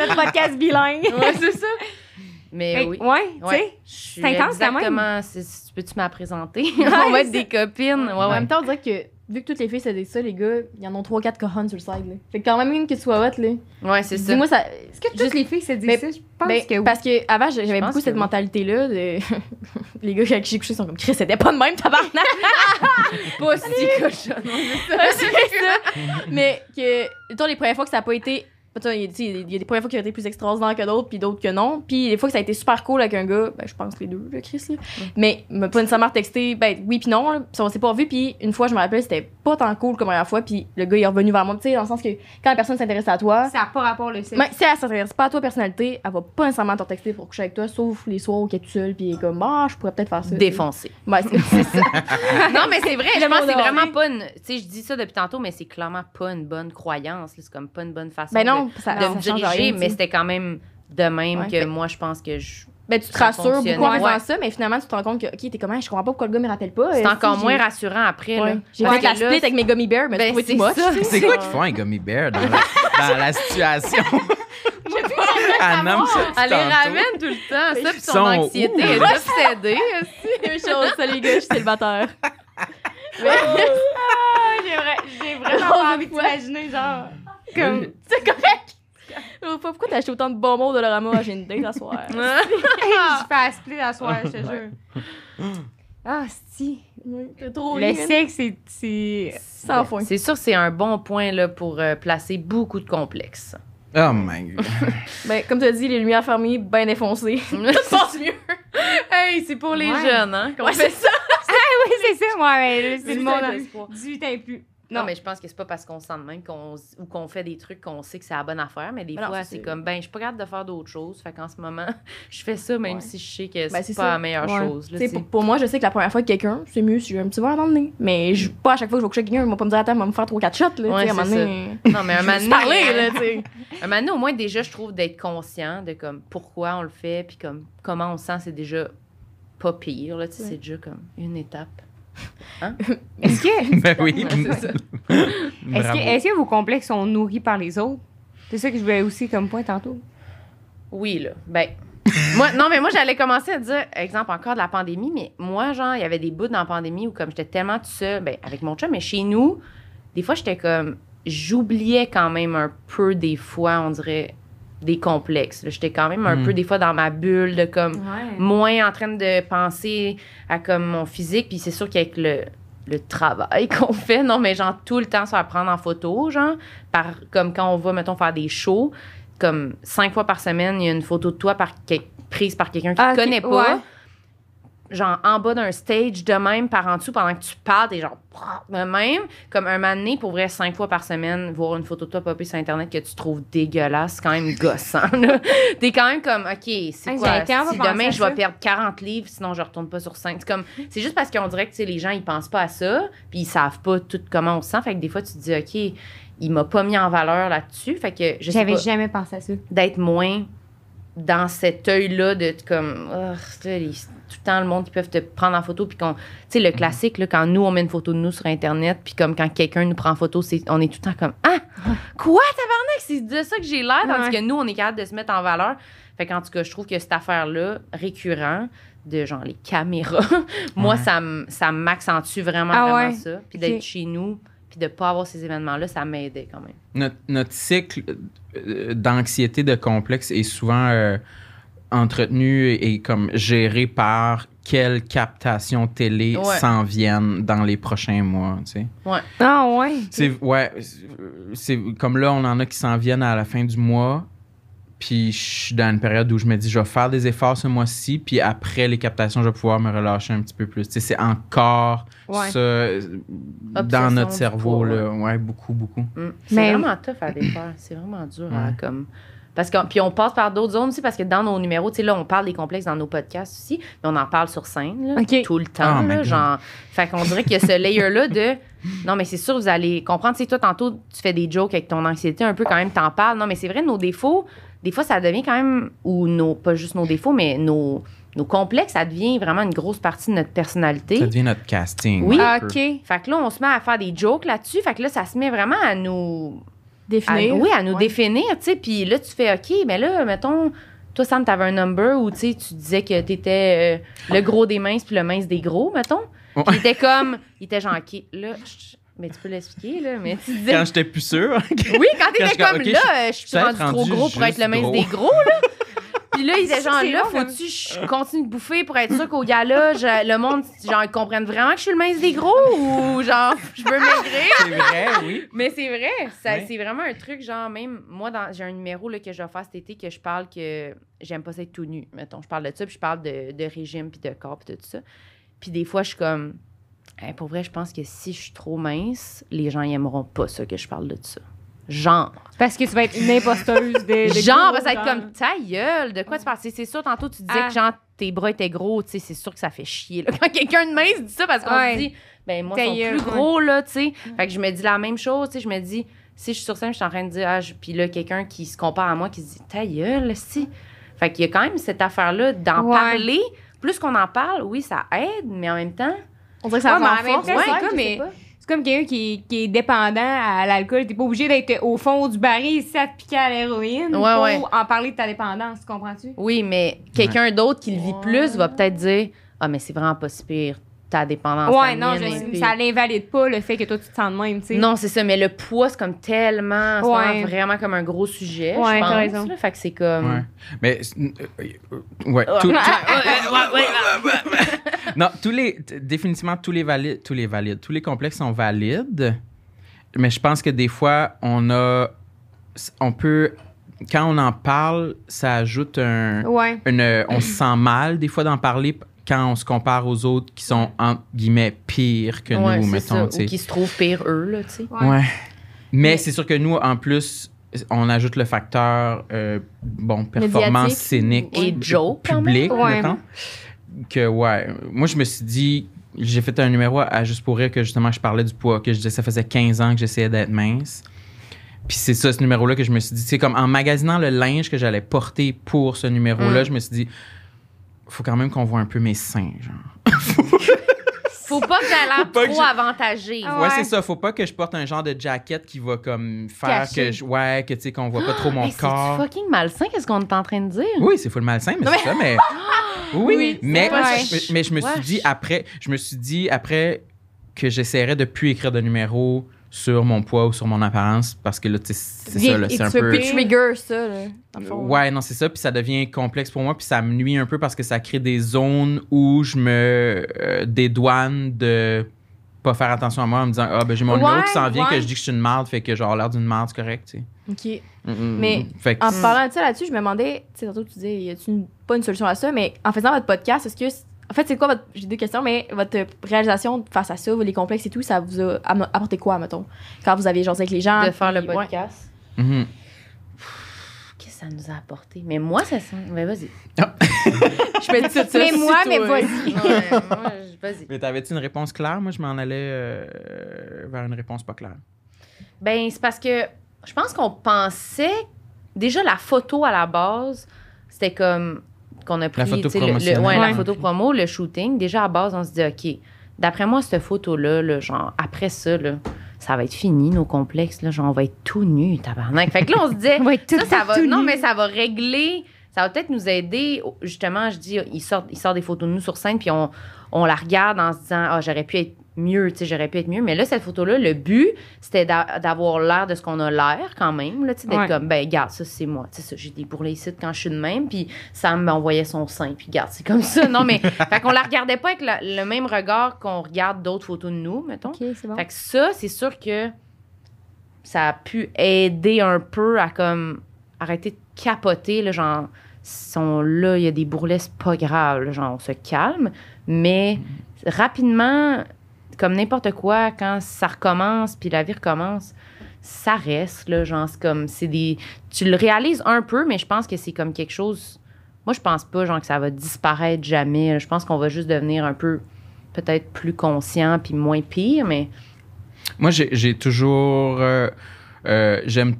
Notre podcast bilingue. Ouais, c'est ça. Mais que, oui. ouais, tu Ouais. sais. Je suis C'est exactement. c'est- c'est- Tu peux-tu me présenter? On va être des copines. Ouais, En ouais. même temps, on dirait que vu que toutes les filles c'est des ça, les gars, il y en a 3-4 cojones sur le side. Là. Fait que quand même une qui soit hot, là. Ouais, c'est ça. Dis-moi, ça. Est-ce que toutes les filles disent Mais- ça? Je pense Ben, que oui. Parce que avant, j'avais beaucoup que cette oui. mentalité-là. De... les gars avec qui j'ai couché sont comme Chris, c'était pas de même, tabarnak! pas si cochonne. c'est ça. Mais que, toi, les premières fois que ça a pas été. Il y, a- des premières fois qui ont été plus extraordinaires que d'autres, puis d'autres que non. Puis les fois que ça a été super cool avec un gars, ben, je pense les deux, le Chris, là. Mais il m'a pas nécessairement texté, ben oui, puis non, là. Puis on s'est pas vu, puis une fois, je me rappelle, c'était pas tant cool comme la première fois, puis le gars, il est revenu vers moi, tu sais, dans le sens que quand la personne s'intéresse à toi, Ça n'a pas rapport le sexe. même si elle s'intéresse pas à toi, personnalité, elle va pas nécessairement te texter pour coucher avec toi, sauf les soirs où elle est toute seule, puis elle est comme, ah, je pourrais peut-être faire ça. Défoncé. Ouais, c'est ça. non, mais c'est vrai. Je pense que c'est vraiment pas une. Tu sais, je dis ça depuis tantôt, mais c'est clairement pas une bonne croyance. C'est comme pas une bonne façon Ben non, de, ça, de ça me change diriger, rien, tu mais c'était quand même de même Ouais. que moi, je pense que je. Ben, tu te rassures beaucoup en faisant Ouais. ça, mais finalement, tu te rends compte que, ok, t'es comment, je comprends pas pourquoi le gars me rappelle pas. C'est Euh, encore moins rassurant après. Ouais. J'ai fait la split avec mes gummy bears, mais Ben, c'est. C'est quoi qu'ils font un gummy bear dans la, dans la situation? Elle nomme ça depuis Elle les ramène tout le temps. Ça, puis son anxiété est obsédée. Même chose, ça, les gars, je suis célibataire. Ah, j'ai vra- j'ai vraiment envie d'imaginer, genre. Comme. C'est correct. Oh, Pourquoi t'as acheté autant de bonbons au Dollarama? J'ai une date à soir. je fais à split à soir, je te jure. Ah, si. Oui, trop Le sexe, c'est- c'est. Sans fin. C'est sûr, c'est un bon point là, pour euh, placer beaucoup de complexes. Oh my god. Ben, comme tu as dit, les lumières fermées, bien défoncées. Tout passe mieux. hey, c'est pour les Ouais. jeunes, hein? qu'on Ouais, fait c'est ça. oui, c'est ça, moi, là, c'est le 18 monde. ans en- d'espoir. 18 ans et plus. Non, Non. mais je pense que c'est pas parce qu'on se sent de même qu'on, ou qu'on fait des trucs qu'on sait que c'est la bonne affaire, mais des fois, c'est c'est- comme, ben, je suis pas capable de faire d'autres choses. Fait qu'en ce moment, je fais ça, même Ouais. si je sais que c'est Ben, c'est pas ça. la meilleure Ouais. chose. là, pour, pour moi, je sais que la première fois que quelqu'un, c'est mieux si j'ai un petit verre dans le nez. Mais je, pas à chaque fois que je vais coucher quelqu'un, il va pas me dire attends, il va me faire 3-4 shots. Là, Ouais, un c'est moment donné, Non, mais un je moment parler, là, un moment donné, au moins, déjà, je trouve d'être conscient de comme pourquoi on le fait, puis comme comment on se sent, c'est déjà pas pire. Là. C'est déjà comme une étape. Est-ce que, Ben oui. Ouais, c'est ça. est-ce que, est-ce que vos complexes sont nourris par les autres? C'est ça que je voulais aussi comme point tantôt. Oui, là. Ben. moi, non, mais moi, j'allais commencer à dire, exemple, encore de la pandémie, mais moi, genre, il y avait des bouts dans la pandémie où, comme j'étais tellement tout seul, ben, avec mon chum, mais chez nous, des fois, j'étais comme. J'oubliais quand même un peu, des fois, on dirait, des complexes. J'étais quand même un Mm. peu, des fois, dans ma bulle de comme. Ouais. moins en train de penser à comme mon physique. Puis c'est sûr qu'avec le, le travail qu'on fait, non, mais genre tout le temps se prendre en photo, genre, par, comme quand on va, mettons, faire des shows, comme cinq fois par semaine, il y a une photo de toi par, prise par quelqu'un qui Ah, ne ok, connaît pas. ouais. Genre en bas d'un stage de même par en dessous pendant que tu parles, t'es genre de même. Comme un donné, pour vrai, cinq fois par semaine, voir une photo de toi popper sur Internet que tu trouves dégueulasse, quand même gossant. là. T'es quand même comme, OK, c'est quoi? Si demain, je vais perdre 40 livres, sinon je retourne pas sur scène. C'est comme, c'est juste parce qu'on dirait que les gens, ils pensent pas à ça, puis ils savent pas tout comment on se sent. Fait que des fois, tu te dis, OK, il m'a pas mis en valeur là-dessus. Fait que je sais J'avais jamais pensé à ça. d'être moins dans cet œil-là de comme les- tout le temps le monde qui peuvent te prendre en photo puis qu'on tu sais le classique là, quand nous on met une photo de nous sur internet puis comme quand quelqu'un nous prend en photo c'est on est tout le temps comme ah! Quoi tabarnak? C'est de ça que j'ai l'air tandis Ouais. que nous on est capable de se mettre en valeur. Fait qu'en tout cas je trouve que cette affaire là récurrent de genre les caméras moi Ouais. ça m'accentue vraiment Ah vraiment ouais? ça. Puis d'être chez nous puis de pas avoir ces événements là ça m'aidait quand même Notre, notre cycle euh, d'anxiété, de complexe est souvent euh, entretenu et, et comme géré par quelles captations télé Ouais. s'en viennent dans les prochains mois, tu sais. Ah ouais. C'est ouais, c'est comme là on en a qui s'en viennent à la fin du mois. Puis je suis dans une période où je me dis je vais faire des efforts ce mois-ci, puis après les captations, je vais pouvoir me relâcher un petit peu plus. Tu sais, c'est encore Ouais. ça euh, dans notre cerveau là, ouais, beaucoup beaucoup. Mm. C'est Mais- vraiment tough à défaire. C'est vraiment dur Ouais. comme. Parce que, puis on passe par d'autres zones aussi, parce que dans nos numéros, tu sais, là, on parle des complexes dans nos podcasts aussi, mais on en parle sur scène, là, tout le temps, Oh là, genre. Fait qu'on dirait qu'il y a ce layer-là de. Non, mais c'est sûr, vous allez comprendre. Tu sais, toi, tantôt, tu fais des jokes avec ton anxiété, un peu quand même, t'en parles. Non, mais c'est vrai, nos défauts, des fois, ça devient quand même. Ou nos. Pas juste nos défauts, mais nos. Nos complexes, ça devient vraiment une grosse partie de notre personnalité. Ça devient notre casting. Oui. peu. OK. Fait que là, on se met à faire des jokes là-dessus. Fait que là, ça se met vraiment à nous à- Définir. oui, à nous Ouais. définir, tu sais. Puis là, tu fais, OK, mais là, mettons, toi, Sam, t'avais un number où, tu sais, tu disais que t'étais euh, le gros des minces puis le mince des gros, mettons. Puis il était comme, il était genre, OK, là, je- mais tu peux l'expliquer, là, mais tu disais... Quand j'étais plus sûr. Oui, quand t'étais comme, là, je suis rendu trop gros pour être le mince gros. des gros, là. Puis là, il était Ça, genre, là, faut-tu que je continue de bouffer pour être sûr qu'au gala, je- le monde, genre, ils comprennent vraiment que je suis le mince des gros ou genre, je veux maigrir? C'est vrai, oui. Mais c'est vrai, ça- Ouais. c'est vraiment un truc, genre, même moi, dans- j'ai un numéro là, que je vais faire cet été que je parle que j'aime pas ça être tout nu. Mettons, je parle de ça, puis je parle de, de régime, puis de corps, puis tout ça. Puis des fois, je suis comme, Hey, pour vrai, je pense que si je suis trop mince, les gens ils aimeront pas ça que je parle de ça. Genre. Parce que tu vas être une imposteuse de. de Genre, ça va être comme ta gueule, de quoi tu parles? C'est- sûr, tantôt, tu disais Ah. que genre, tes bras étaient gros, tu sais, c'est sûr que ça fait chier. là. Quand quelqu'un de mince dit ça, parce qu'on Ouais. se dit, ben moi, ils sont plus gros, là, tu sais. Fait que je me dis la même chose, tu sais, je me dis, si je suis sur scène, je suis en train de dire, ah, je- puis là, quelqu'un qui se compare à moi, qui se dit, ta gueule, si. Fait qu'il y a quand même cette affaire-là d'en Ouais. parler. Plus qu'on en parle, oui, ça aide, mais en même temps, On dirait que ça Ouais, mais en même renforce. temps, ouais, c'est comme, sais mais- pas. C'est comme quelqu'un qui, qui est dépendant à l'alcool. T'es pas obligé d'être au fond du baril si ça te piquait à l'héroïne Ouais, pour ouais. en parler de ta dépendance. Tu comprends-tu? oui, mais quelqu'un d'autre qui le vit Ouais. plus va peut-être dire, ah, mais c'est vraiment pas si pire, ta dépendance. Ouais, non, mienne je ça l'invalide pas le fait que toi tu te sens de même, tu sais. Non, c'est ça, mais le poids, c'est comme tellement, c'est Ouais. vraiment, vraiment comme un gros sujet, Ouais, je t'as pense. raison. là. fait que c'est comme... Ouais. Mais euh, euh, ouais, tout- non, tous les définitivement tous les valides, tous les valides, tous les complexes sont valides. Mais je pense que des fois on a on peut quand on en parle, ça ajoute un Ouais. une- on se sent mal des fois d'en parler quand on se compare aux autres qui sont, entre guillemets, pires que Ouais, nous, mettons, ça. Ou qui se trouvent pire eux, là, tu sais. Ouais. Ouais. Mais, Mais- c'est sûr que nous, en plus, on ajoute le facteur, euh, bon, performance Médiatique. scénique. Et joke, quand même. Que, ouais. Moi, je me suis dit, j'ai fait un numéro à Juste pour rire que justement, je parlais du poids, que je disais, ça faisait 15 ans que j'essayais d'être mince. Puis c'est ça, ce numéro-là, que je me suis dit, c'est comme en magasinant le linge que j'allais porter pour ce numéro-là, Mm. je me suis dit, faut quand même qu'on voit un peu mes seins, genre. Faut pas que j'aie l'air trop j'ai- avantagé. Ouais, Ouais. c'est ça. Faut pas que je porte un genre de jacket qui va comme faire que je, ouais, que tu sais qu'on voit pas trop mon Hey, c'est corps. fucking malsain, qu'est-ce qu'on est en train de dire? Oui, c'est full malsain, mais c'est ça, mais oui, Oui, mais je- ça. mais je me suis dit après, je me suis dit après que j'essaierais de plus écrire de numéros sur mon poids ou sur mon apparence parce que là c'est ça c'est un peu Puis trigger ça, là, dans le fond. Ouais, non, c'est ça. Puis ça devient complexe pour moi. Puis ça me nuit un peu parce que ça crée des zones où je me euh, dédouane de pas faire attention à moi en me disant Ah, ben j'ai mon numéro Ouais, qui s'en vient, ouais. que je dis que je suis une marde, fait que genre l'air d'une marde, c'est correct, tu sais. OK. Mm, mm, Mais mm. Fait que En parlant de ça là-dessus, je me demandais, tu sais, tantôt tu disais, y a-tu une- pas une solution à ça, mais en faisant votre podcast, est-ce que. En fait, c'est quoi votre. J'ai deux questions, mais votre réalisation face à ça, les complexes et tout, ça vous a apporté quoi, mettons? Quand vous avez jasé avec les gens. De faire le puis- ouais. podcast? Mhm. Qu'est-ce que ça nous a apporté? Mais moi, ça sent. Mais vas-y. Je me dis ça. Mais moi, mais vas-y. Ouais, moi, je- vas-y. Mais t'avais-tu une réponse claire? Moi, je m'en allais euh, vers une réponse pas claire. Ben, c'est parce que je pense qu'on pensait. Déjà, la photo à la base, c'était comme. Qu'on a pris. photo tu sais, le- le, ouais, la Ouais. photo promo, le shooting. Déjà, à base, on se dit, OK, d'après moi, cette photo-là, là, genre, après ça, là, ça va être fini, nos complexes. Là, genre, on va être tout nus, tabarnak. Fait que là, on se disait. Être tout ça, ça va, tout non, mais ça va régler. Ça va peut-être nous aider. Justement, je dis, il sort, il sort des photos de nous sur scène, puis on, on la regarde en se disant, ah, j'aurais pu être mieux, tu sais, j'aurais pu être mieux. Mais là, cette photo-là, le but, c'était d'a- d'avoir l'air de ce qu'on a l'air quand même, là, tu sais, d'être Ouais. comme, ben, regarde, ça, c'est moi. Tu sais, ça, j'ai des bourrelets ici quand je suis de même, puis Sam m'envoyait son sein, puis regarde, c'est comme ça. Non, mais, fait qu'on la regardait pas avec la- le même regard qu'on regarde d'autres photos de nous, mettons. Ok, c'est bon. Fait que ça, c'est sûr que ça a pu aider un peu à comme arrêter de capoter, là, genre, sont là, il y a des bourrelets, c'est pas grave, là, genre, on se calme. Mais rapidement, comme n'importe quoi, quand ça recommence, puis la vie recommence, ça reste, là, genre, c'est comme, c'est des... Tu le réalises un peu, mais je pense que c'est comme quelque chose... Moi, je pense pas, genre, que ça va disparaître jamais. Je pense qu'on va juste devenir un peu, peut-être plus conscient, puis moins pire, mais... Moi, j'ai toujours. euh, euh, J'aime.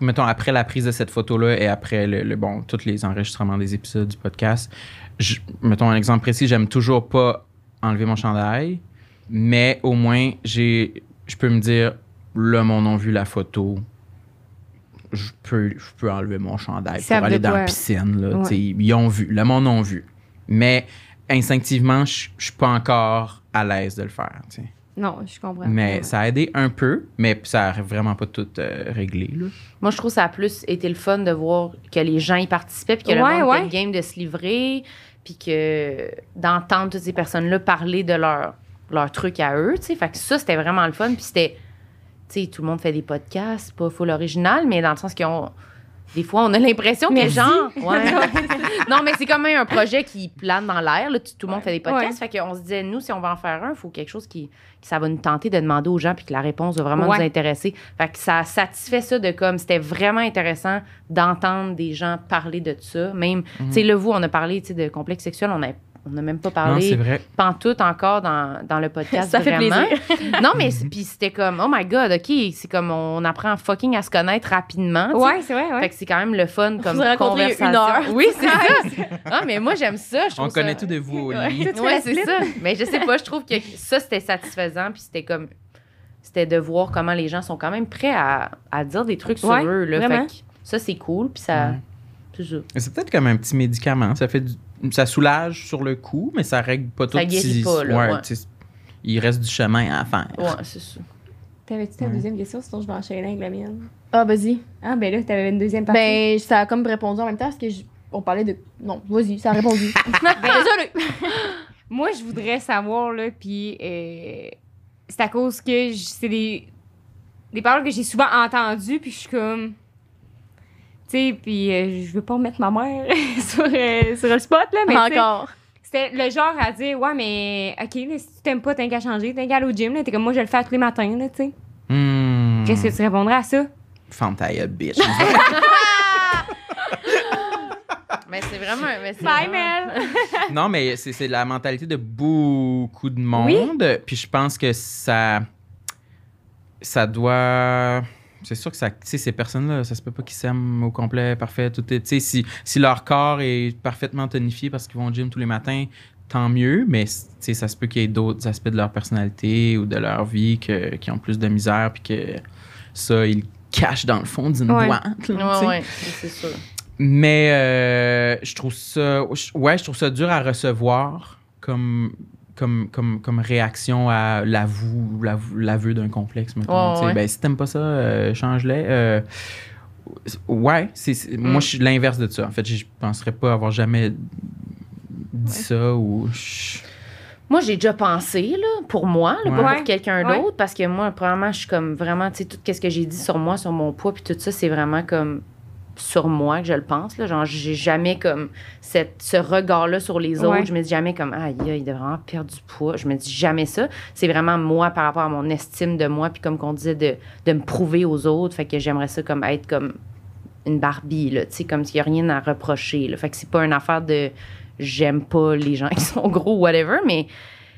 Mettons, après la prise de cette photo-là et après le, le- bon, tous les enregistrements des épisodes du podcast, je- mettons un exemple précis, j'aime toujours pas enlever mon chandail, mais au moins, j'ai, je peux me dire, le monde a vu la photo, je peux, je peux enlever mon chandail Ils pour aller dans quoi. la piscine. Là, Ouais. Ils ont vu, le monde a vu. Mais instinctivement, je je suis pas encore à l'aise de le faire. tu sais. Non, je comprends. Mais Ouais. ça a aidé un peu, mais ça a vraiment pas tout euh, réglé. Là. Moi, je trouve que ça a plus été le fun de voir que les gens y participaient, puis que le monde ouais. était game de se livrer, puis que d'entendre toutes ces personnes-là parler de leur, leur truc à eux, tu sais. Fait que ça, c'était vraiment le fun. Puis c'était, tu sais, tout le monde fait des podcasts, pas full original, mais dans le sens qu'on... Des fois, on a l'impression que Merci. genre... Ouais. non, mais c'est comme un projet qui plane dans l'air. là. Tout, tout le monde fait des podcasts. Fait qu'on se disait, nous, si on va en faire un, il faut quelque chose qui, qui ça va nous tenter de demander aux gens puis que la réponse va vraiment Ouais. nous intéresser. Fait que ça satisfait ça de comme, c'était vraiment intéressant d'entendre des gens parler de ça. Même, tu sais, là, vous, on a parlé, tu sais, de complexe sexuel, on a on n'a même pas Non, parlé vrai. pantoute encore dans, dans le podcast. Ça fait vraiment. plaisir. non, mais puis c'était comme, oh my God, OK, c'est comme on apprend fucking à se connaître rapidement. tu. Ouais, c'est vrai, ouais. Fait que c'est quand même le fun comme vous conversation. une heure. Oui, c'est ça. Ah, mais moi, j'aime ça. Je On connaît tout de vous au Ouais. lit. C'est ça. Mais je sais pas, je trouve que ça, c'était satisfaisant. Puis c'était comme. C'était de voir comment les gens sont quand même prêts à, à dire des trucs sur eux. Là. vraiment. Fait que ça, c'est cool. Puis ça. Mais C'est peut-être comme un petit médicament. Ça fait du- ça soulage sur le coup, mais ça règle pas tout. Ça guérit si- pas, là, ouais. tu sais, Il reste du chemin à faire. Ouais, c'est ça. T'avais-tu ta Ouais. deuxième question, sinon je vais enchaîner avec la mienne. Ah, vas-y. Ah, ben là, t'avais une deuxième partie. Ben, ça a comme répondu en même temps parce que je- on parlait de. Non, vas-y, ça a répondu. Désolée. Moi, je voudrais savoir, là, puis euh, c'est à cause que c'est des, des paroles que j'ai souvent entendues, puis je suis comme. Tu sais, puis euh, je veux pas mettre ma mère sur, euh, sur le spot, là, mais tu sais, Encore. c'était le genre à dire, ouais, mais OK, là, si tu t'aimes pas, t'as qu'à changer, t'as qu'à aller au gym. là. T'es comme moi, je le fais tous les matins, là, tu sais. Hmm. Qu'est-ce que tu répondrais à ça? Ferme ta gueule, bitch. Mais c'est vraiment. Mais c'est Bye, vraiment- Mel! non, mais c'est c'est la mentalité de beaucoup de monde. Puis je pense que ça. Ça doit. C'est sûr que ça, ces personnes-là, ça se peut pas qu'ils s'aiment au complet, parfait. Tout est, si, si leur corps est parfaitement tonifié parce qu'ils vont au gym tous les matins, tant mieux. Mais ça se peut qu'il y ait d'autres aspects de leur personnalité ou de leur vie que- qui ont plus de misère, puis que ça, ils cachent dans le fond d'une Ouais. boîte. là. Ouais, ouais, c'est sûr. Mais euh, je trouve ça. Ouais, je trouve ça dur à recevoir comme. Comme, comme, comme réaction à l'avou, l'avou- l'aveu d'un complexe, mettons. Ouais. Ben, si t'aimes pas ça, euh, change-les. Euh, ouais, c'est, moi, je suis l'inverse de ça. En fait, je penserais pas avoir jamais dit ça ou. Moi, j'ai déjà pensé, là, pour moi, là, pas pour quelqu'un Ouais. d'autre, parce que moi, premièrement, je suis comme vraiment, tu sais, tout ce que j'ai dit sur moi, sur mon poids, puis tout ça, c'est vraiment comme sur moi que je le pense. Là. Genre, j'ai jamais comme cette, ce regard-là sur les autres. Ouais. Je me dis jamais comme, ah, il doit vraiment perdre du poids. Je me dis jamais ça. C'est vraiment moi par rapport à mon estime de moi, puis comme qu'on disait, de, de me prouver aux autres. Fait que j'aimerais ça comme être comme une Barbie, là, tu sais, comme s'il n'y a rien à reprocher. Là. Fait que c'est pas une affaire de j'aime pas les gens qui sont gros, whatever, mais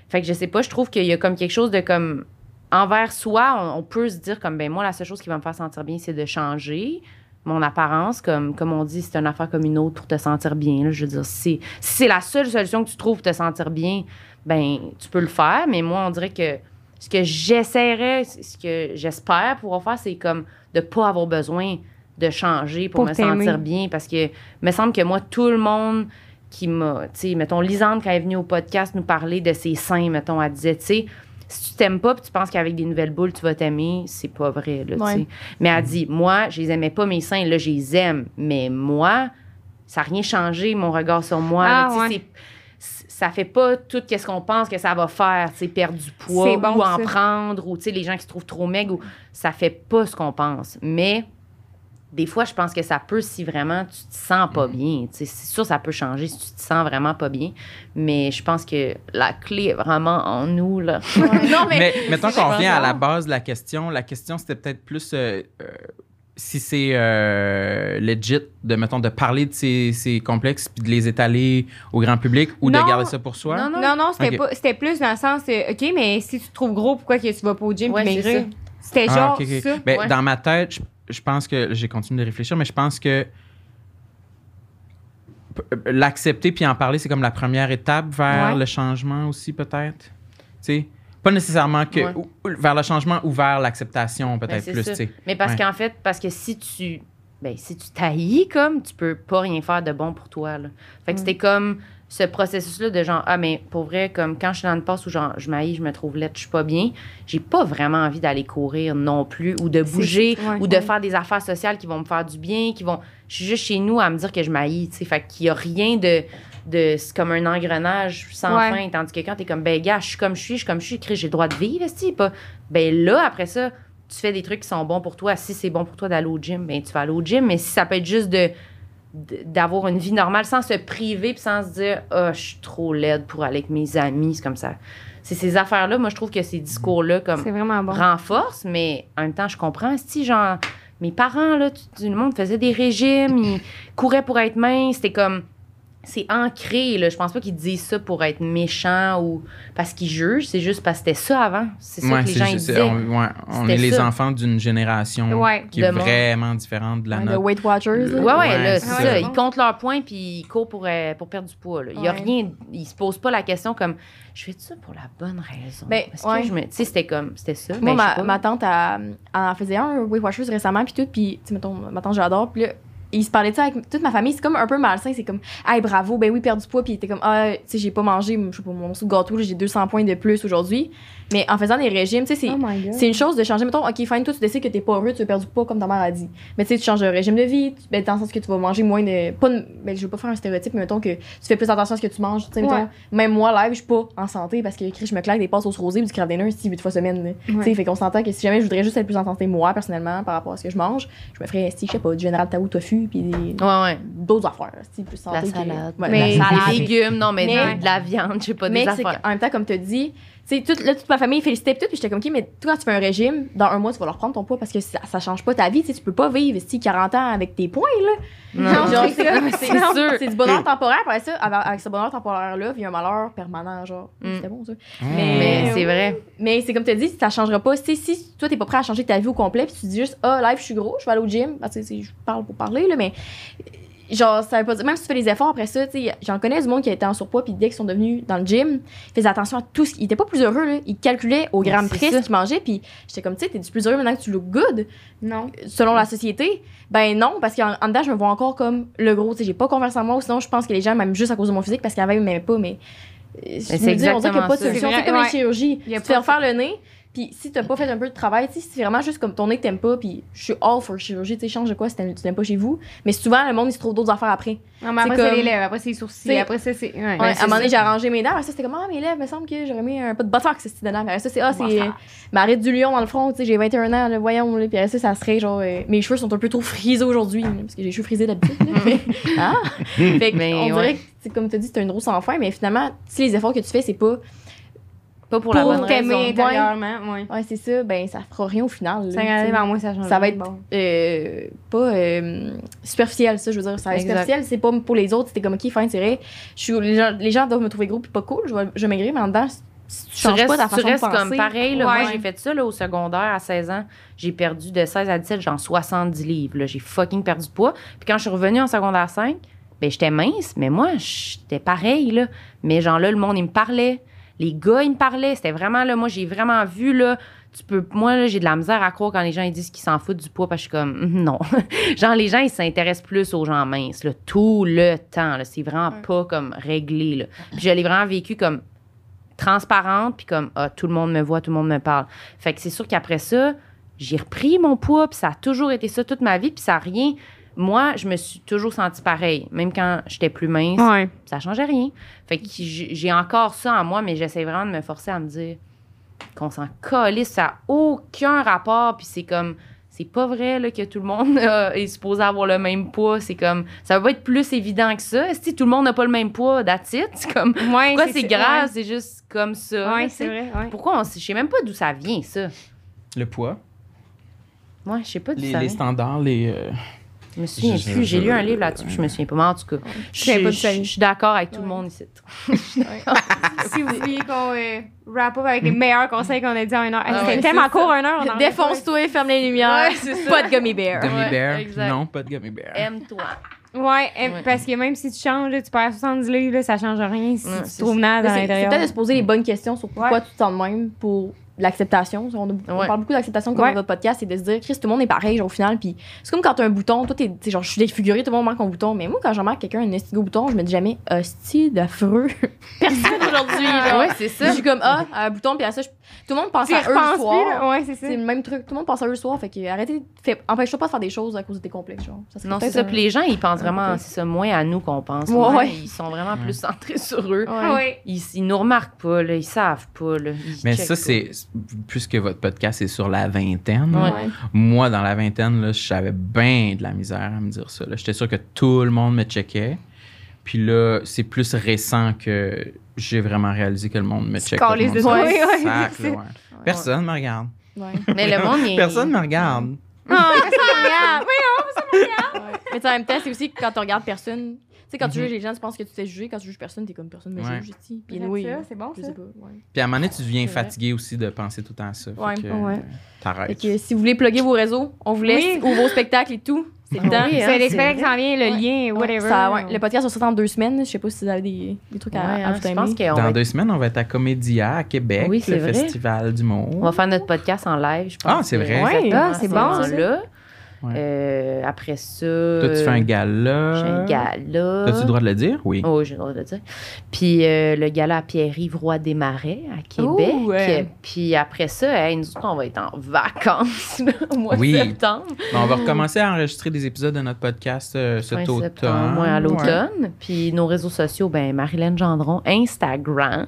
fait que je sais pas, je trouve qu'il y a comme quelque chose de comme envers soi, on, on peut se dire comme ben moi la seule chose qui va me faire sentir bien c'est de changer mon apparence comme comme on dit c'est une affaire comme une autre pour te sentir bien là. je veux dire si, si c'est la seule solution que tu trouves pour te sentir bien ben tu peux le faire. Mais moi on dirait que ce que j'essaierais ce que j'espère pouvoir faire c'est comme de pas avoir besoin de changer pour, Pour me sentir bien. Parce que me semble que moi tout le monde qui m'a, tu sais, mettons, Lisande, quand elle est venue au podcast nous parler de ses seins, mettons, elle disait, tu sais, si tu t'aimes pas puis tu penses qu'avec des nouvelles boules, tu vas t'aimer, c'est pas vrai, là, Ouais. Mais elle dit, moi, je les aimais pas, mes seins, là, je les aime. Mais moi, ça n'a rien changé, mon regard sur moi. Ah, là, ouais. ça fait pas tout ce qu'on pense que ça va faire, perdre du poids bon, ou en ça. prendre, ou, tu sais, les gens qui se trouvent trop maigres, ou, ça fait pas ce qu'on pense. Mais des fois, je pense que ça peut si vraiment tu te sens pas bien. Tu sais, C'est sûr, ça peut changer si tu te sens vraiment pas bien. Mais je pense que la clé est vraiment en nous, là. non, mais. Mais mettons qu'on revient à la base de la question. La question, c'était peut-être plus euh, euh, si c'est euh, legit de, mettons, de parler de ces, ces complexes puis de les étaler au grand public ou Non. de garder ça pour soi? Non, non. Non, non, c'était Ok. pas- c'était plus dans le sens, euh, OK, mais si tu te trouves gros, pourquoi que tu vas pas au gym Ouais, maigrir? C'était Ah, genre ça. Ben, Ouais. Dans ma tête, je, je pense que j'ai continué de réfléchir, mais je pense que euh, l'accepter puis en parler, c'est comme la première étape vers Ouais. le changement aussi, peut-être? Tu sais, pas nécessairement que Ouais. ou- ou vers le changement ou vers l'acceptation, peut-être Ben, plus. ça. tu sais. Mais parce Ouais. qu'en fait, parce que si tu. Ben, si tu t'haïs comme, tu peux pas rien faire de bon pour toi. Là. Fait que c'était comme ce processus-là de genre, ah, mais pour vrai, comme quand je suis dans une passe où genre, je m'haïs, je me trouve laide, je suis pas bien, j'ai pas vraiment envie d'aller courir non plus ou de bouger ouais. ou de faire des affaires sociales qui vont me faire du bien, qui vont. Je suis juste chez nous à me dire que je m'haïs, tu sais. Fait qu'il y a rien de. de c'est comme un engrenage sans Ouais. fin. Tandis que quand t'es comme, ben, gars, je suis comme je suis, je suis comme je suis, j'ai le droit de vivre, esti, pas? Ben là, après ça, tu fais des trucs qui sont bons pour toi. Si c'est bon pour toi d'aller au gym, ben tu vas aller au gym. Mais si ça peut être juste de- d'avoir une vie normale sans se priver puis sans se dire ah je suis trop laide pour aller avec mes amis c'est comme ça c'est ces affaires là moi je trouve que ces discours là comme C'est vraiment bon. renforcent mais en même temps je comprends si genre mes parents là tout, tout le monde faisait des régimes ils couraient pour être minces c'était comme c'est ancré là je pense pas qu'ils disent ça pour être méchants ou parce qu'ils jugent c'est juste parce que c'était ça avant c'est ça Ouais, que les c'est gens juste- disaient on, ouais, on C'était est les ça. enfants d'une génération Ouais, qui est vraiment différente de la Ouais, de nôtre. Weight Watchers. là. Ouais, ouais, là, c'est ça. Ils comptent leurs points puis ils courent pour, euh, pour perdre du poids. Là. Il y a Ouais. rien. Ils se posent pas la question comme je fais ça pour la bonne raison. Ben, Parce ouais. que je me. Tu sais, c'était comme. C'était ça. Moi, Ben, ma, tante, elle, elle en faisait un, Weight Watchers récemment, puis tout, puis, tu sais, mettons, ma tante, j'adore, puis là, il se parlait de ça avec toute ma famille, c'est comme un peu malsain, c'est comme, hey, bravo, ben oui, perdre du poids, puis il était comme, ah, tu sais, j'ai pas mangé, je sais pas, mon sous de gâteau, j'ai 200 points de plus aujourd'hui, mais en faisant des régimes, tu sais, c'est. Oh. C'est une chose de changer. Mettons, OK, fine, toi, tu décides que t'es pas heureux, tu veux perdre du poids comme ta mère a dit. Mais tu sais, tu changes de régime de vie, tu- ben, dans le sens que tu vas manger moins de. Pas de- ben, je veux pas faire un stéréotype, mais mettons que tu fais plus attention à ce que tu manges. Tu sais, Ouais. même moi, live, je suis pas en santé parce que je me claque des passes au rosé ou du crabe dinner 8 fois semaine. Tu sais, fait qu'on s'entend que si jamais je voudrais juste être plus en santé, moi, personnellement, par rapport à ce que je mange, je me ferais, si, je sais pas, du général taou tofu fruits, puis des- Ouais, ouais. d'autres affaires. c'est plus La que- salade. Ouais, Mais- la salade. Des légumes, non, mais, Mais- de, de la viande, je sais pas, Mais des c'est affaires. qu'en même temps, comme tu as dit, tu sais, toute, là, toute ma famille félicitait tout, puis j'étais comme, OK, mais toi, quand tu fais un régime, dans un mois, tu vas leur prendre ton poids parce que ça, ça change pas ta vie. Tu sais, tu peux pas vivre si 40 ans avec tes points, là. Non, Genre, c'est sûr. c'est du bonheur temporaire. Après ça, avec, ce bonheur temporaire-là, vient un malheur permanent, genre. Mm. C'était bon, ça. Mais, Mais c'est vrai. Mais c'est comme tu as dit, ça changera pas. Si, si toi, t'es pas prêt à changer ta vie au complet, puis tu dis juste, ah, live, je suis gros, je vais aller au gym. Parce que c'est- je parle pour parler, là, mais genre, ça veut pas dire, même si tu fais des efforts après ça, tu sais, j'en connais du monde qui était en surpoids, puis dès qu'ils sont devenus dans le gym, ils faisaient attention à tout ce. Ils étaient pas plus heureux, là. Ils calculaient au gramme près ce qu'ils mangeaient, puis j'étais comme, tu sais, t'es du plus heureux maintenant que tu look good, Non. selon la société? Ben non, parce qu'en en dedans, je me vois encore comme le gros, tu sais, j'ai pas confiance en moi, ou sinon, je pense que les gens m'aiment juste à cause de mon physique, parce qu'avant, ils m'aimaient pas, mais. euh, je c'est me dis, on dirait qu'il n'y a pas de exactement solution. C'est comme ouais. les chirurgies. Il y a Tu te fais refaire le nez, puis si t'as pas fait un peu de travail, sais, c'est vraiment juste comme ton nez que t'aimes pas, puis je suis all for chirurgie, tu sais, change de quoi si t'aimes- tu t'aimes pas chez vous. Mais souvent, le monde, il se trouve d'autres affaires après. Non, mais après, c'est comme- les lèvres, après, c'est les sourcils, après, ça, c'est. Ouais. Ouais, à un moment donné, j'ai arrangé mes dents, mais ça, c'était comme, ah, mes lèvres, il me semble que j'aurais mis un peu de botox, c'est dedans. Après ça, c'est, ah, c'est ma ride du lion dans le front, tu sais, j'ai 21 ans, là, voyons, là, puis après ça, ça serait genre, euh, mes cheveux sont un peu trop frisés aujourd'hui, parce que j'ai les cheveux frisés d'habitude. là, mais- ah! Fait que, Mais on ouais. dirait que, comme tu dit, c'est une roue sans fin, mais finalement, si les efforts que tu fais, c'est pas, Pas pour, la Pour bonne t'aimer raison. intérieurement, ouais. ouais, c'est ça, ben, ça fera rien au final. là, Ça tu moi, ça change. Ça va être Bon. euh, pas euh, superficiel, ça, je veux dire. Ça va être superficiel, c'est pas pour les autres, c'était comme, ok, fin, c'est vrai. Je suis, les, gens, les gens doivent me trouver gros puis pas cool, je vais, je vais maigrir, mais en dedans, si tu Tu changes restes, pas ta tu façon restes penser. comme pareil. Là, Ouais. Moi, j'ai fait ça là, au secondaire à 16 ans. J'ai perdu de 16 à 17, genre 70 livres. J'ai fucking perdu de poids. Puis quand je suis revenue en secondaire 5, ben j'étais mince, mais moi, j'étais pareil. Là. Mais genre là, le monde, il me parlait. Les gars, ils me parlaient. C'était vraiment là, moi, j'ai vraiment vu là. Tu peux, moi, là, j'ai de la misère à croire quand les gens ils disent qu'ils s'en foutent du poids parce que je suis comme, non. genre, les gens, ils s'intéressent plus aux gens minces, là, tout le temps. là. C'est vraiment Ouais. pas comme réglé. Là. Puis je l'ai vraiment vécu comme transparente, puis comme, ah, tout le monde me voit, tout le monde me parle. Fait que c'est sûr qu'après ça, j'ai repris mon poids, puis ça a toujours été ça toute ma vie, puis ça a rien. Moi, je me suis toujours sentie pareil, même quand j'étais plus mince, Ouais. ça changeait rien. Fait que j'ai encore ça en moi, mais j'essaie vraiment de me forcer à me dire qu'on s'en calisse, ça n'a aucun rapport, puis c'est comme. C'est pas vrai là, que tout le monde euh, est supposé avoir le même poids. C'est comme. Ça va pas être plus évident que ça. Si tout le monde n'a pas le même poids, that's it. C'est comme. Ouais, Pourquoi c'est grave? ouais. C'est juste comme ça. Ouais, c'est vrai, ouais. Pourquoi on sait- Je sais même pas d'où ça vient, ça. Le poids, Moi, je sais pas d'où les, standards, les. euh, Je me souviens Je- plus. J'ai lu un livre là-dessus, je me souviens pas. Mais en tout cas, je, suis d'accord avec tout le monde ici. si vous vouliez qu'on euh, wrap up avec les meilleurs conseils qu'on a dit en une heure. Ah C'était ouais, tellement court, une heure. Défonce-toi, ferme les lumières. Ouais. Pas de gummy bear. Gummy Ouais, bear? exact. Non, pas de gummy bear. Aime-toi. Ouais, Ouais. parce que même si tu changes, tu perds 70 livres, là, ça change rien si Ouais, tu trouves naze Mais à C'est c'est l'intérieur. peut-être de se poser les bonnes questions sur pourquoi Ouais. tu te sens de même pour l'acceptation. On, a- on Ouais. parle beaucoup d'acceptation comme Ouais. dans votre podcast, c'est de se dire, Chris, tout le monde est pareil, genre, au final. Puis c'est comme quand t'as un bouton, toi, t'es t'es genre, je suis défigurée, tout le monde manque un bouton. Mais moi, quand je remarque quelqu'un un estigo bouton, je me dis jamais, hostie d'affreux. Personne aujourd'hui, genre. Ouais, c'est ça. Je suis comme, ah, un bouton, puis à ça, je- tout le monde pense à eux le soir. Ouais, c'est ça. C'est le même truc. Tout le monde pense à eux le soir. Fait que arrêtez. Fait, empêche-toi pas de faire des choses à cause de tes complexes. Genre. Ça Non, c'est ça. un- Puis les gens, ils pensent vraiment, c'est ça, moins à nous qu'on pense. Ouais. Ils sont vraiment plus centrés sur eux. Ouais. Ouais. Ils, ils nous remarquent pas, là, ils savent pas. Là, ils Mais ça, pas. c'est. Puisque votre podcast est sur la vingtaine, Ouais. Moi, dans la vingtaine, là, j'avais bien de la misère à me dire ça. là. J'étais sûr que tout le monde me checkait. Puis là, c'est plus récent que j'ai vraiment réalisé que le monde me check. calisse tout le de monde toi. s'en Oui, oui, sac, c'est là, ça. ouais. Personne me regarde. Ouais. Mais le monde, il- Personne me regarde. Ah, personne me regarde. Oui, Ouais. Mais tu sais, en même temps, c'est aussi que quand tu regardes personne. Sais, quand tu Mhm. juges les gens, tu penses que tu t'es jugé. Quand tu juges personne, t'es comme personne me Ouais. juge ici. Puis oui. c'est bon, Je ça. sais pas. Ouais. Puis à un moment donné, tu deviens fatigué aussi de penser tout le temps à ça. Fait Ouais. que, Ouais. euh, T'arrêtes. Fait que si vous voulez plugger vos réseaux, on vous laisse. Oui. Ou vos spectacles et tout. C'est le Ah temps. oui, hein, C'est l'expérience qui s'en vient, le Ouais. lien, Ouais, whatever. ça, ouais. Le podcast va sortir dans deux semaines. Je sais pas si vous avez des, des trucs à, Ouais, à hein, vous je pense Dans va, deux semaines, on va être à Comédia à Québec, Oui, c'est le vrai. festival du mot. on va faire notre podcast en live, je pense. Ah, c'est vrai. Ouais, ah, c'est ce bon. Ouais. Euh, après ça. Toi, tu fais un gala. J'ai un gala. As-tu le droit de le dire? Oui. Oh, j'ai le droit de le dire. Puis euh, le gala à Pierre-Yves Roy des Marais à Québec. Ouh, ouais. Puis après ça, hey, nous autres, on va être en vacances au mois Oui. de septembre. Bon, on va recommencer à enregistrer des épisodes de notre podcast euh, cet automne. septembre, ouais, à l'automne. Puis nos réseaux sociaux, ben Marilyn Gendron, Instagram.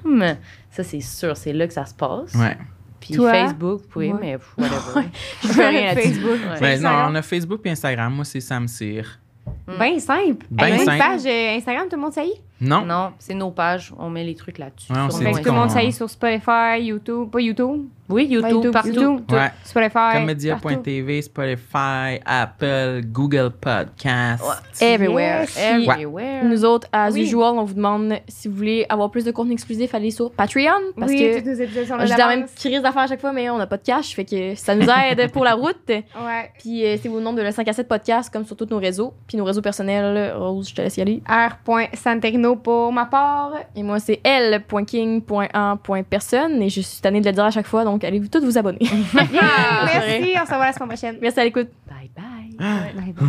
Ça, c'est sûr, c'est là que ça se passe. Ouais. Puis Toi? Facebook, pouvez, Ouais. mais whatever. Je fais rien. Facebook. Ouais. Mais non, Instagram. on a Facebook et Instagram. Moi, c'est Sam Cyr. Mm. Bien simple. Ben simple. Une page euh, Instagram, tout le monde ça y est? Non? Non, c'est nos pages. On met les trucs là-dessus. Ouais, on Fait que tout le monde qu'on- ça y est sur Spotify, YouTube, pas YouTube? Oui, YouTube, YouTube, partout. YouTube, tout. Ouais. Spotify. Comédia.tv, Spotify, Apple, Google Podcast. Everywhere. Yes. Everywhere. Nous autres, as Oui. usual, on vous demande si vous voulez avoir plus de contenu exclusif, allez sur Patreon. Parce oui, que tous nos épisodes sont là je dis la même crise d'affaires à chaque fois, mais on n'a pas de cash. Fait que ça nous aide pour la route. Ouais. Puis euh, c'est vos noms de le 5 à 7 podcast, comme sur tous nos réseaux. Puis nos réseaux personnels, Rose, je te laisse y aller. Pour ma part. Et moi, c'est l.king.1.personne. Et je suis tannée de le dire à chaque fois, donc allez-vous tous vous abonner. Merci, on se revoit la semaine prochaine. Merci à l'écoute. Bye bye. Bye bye.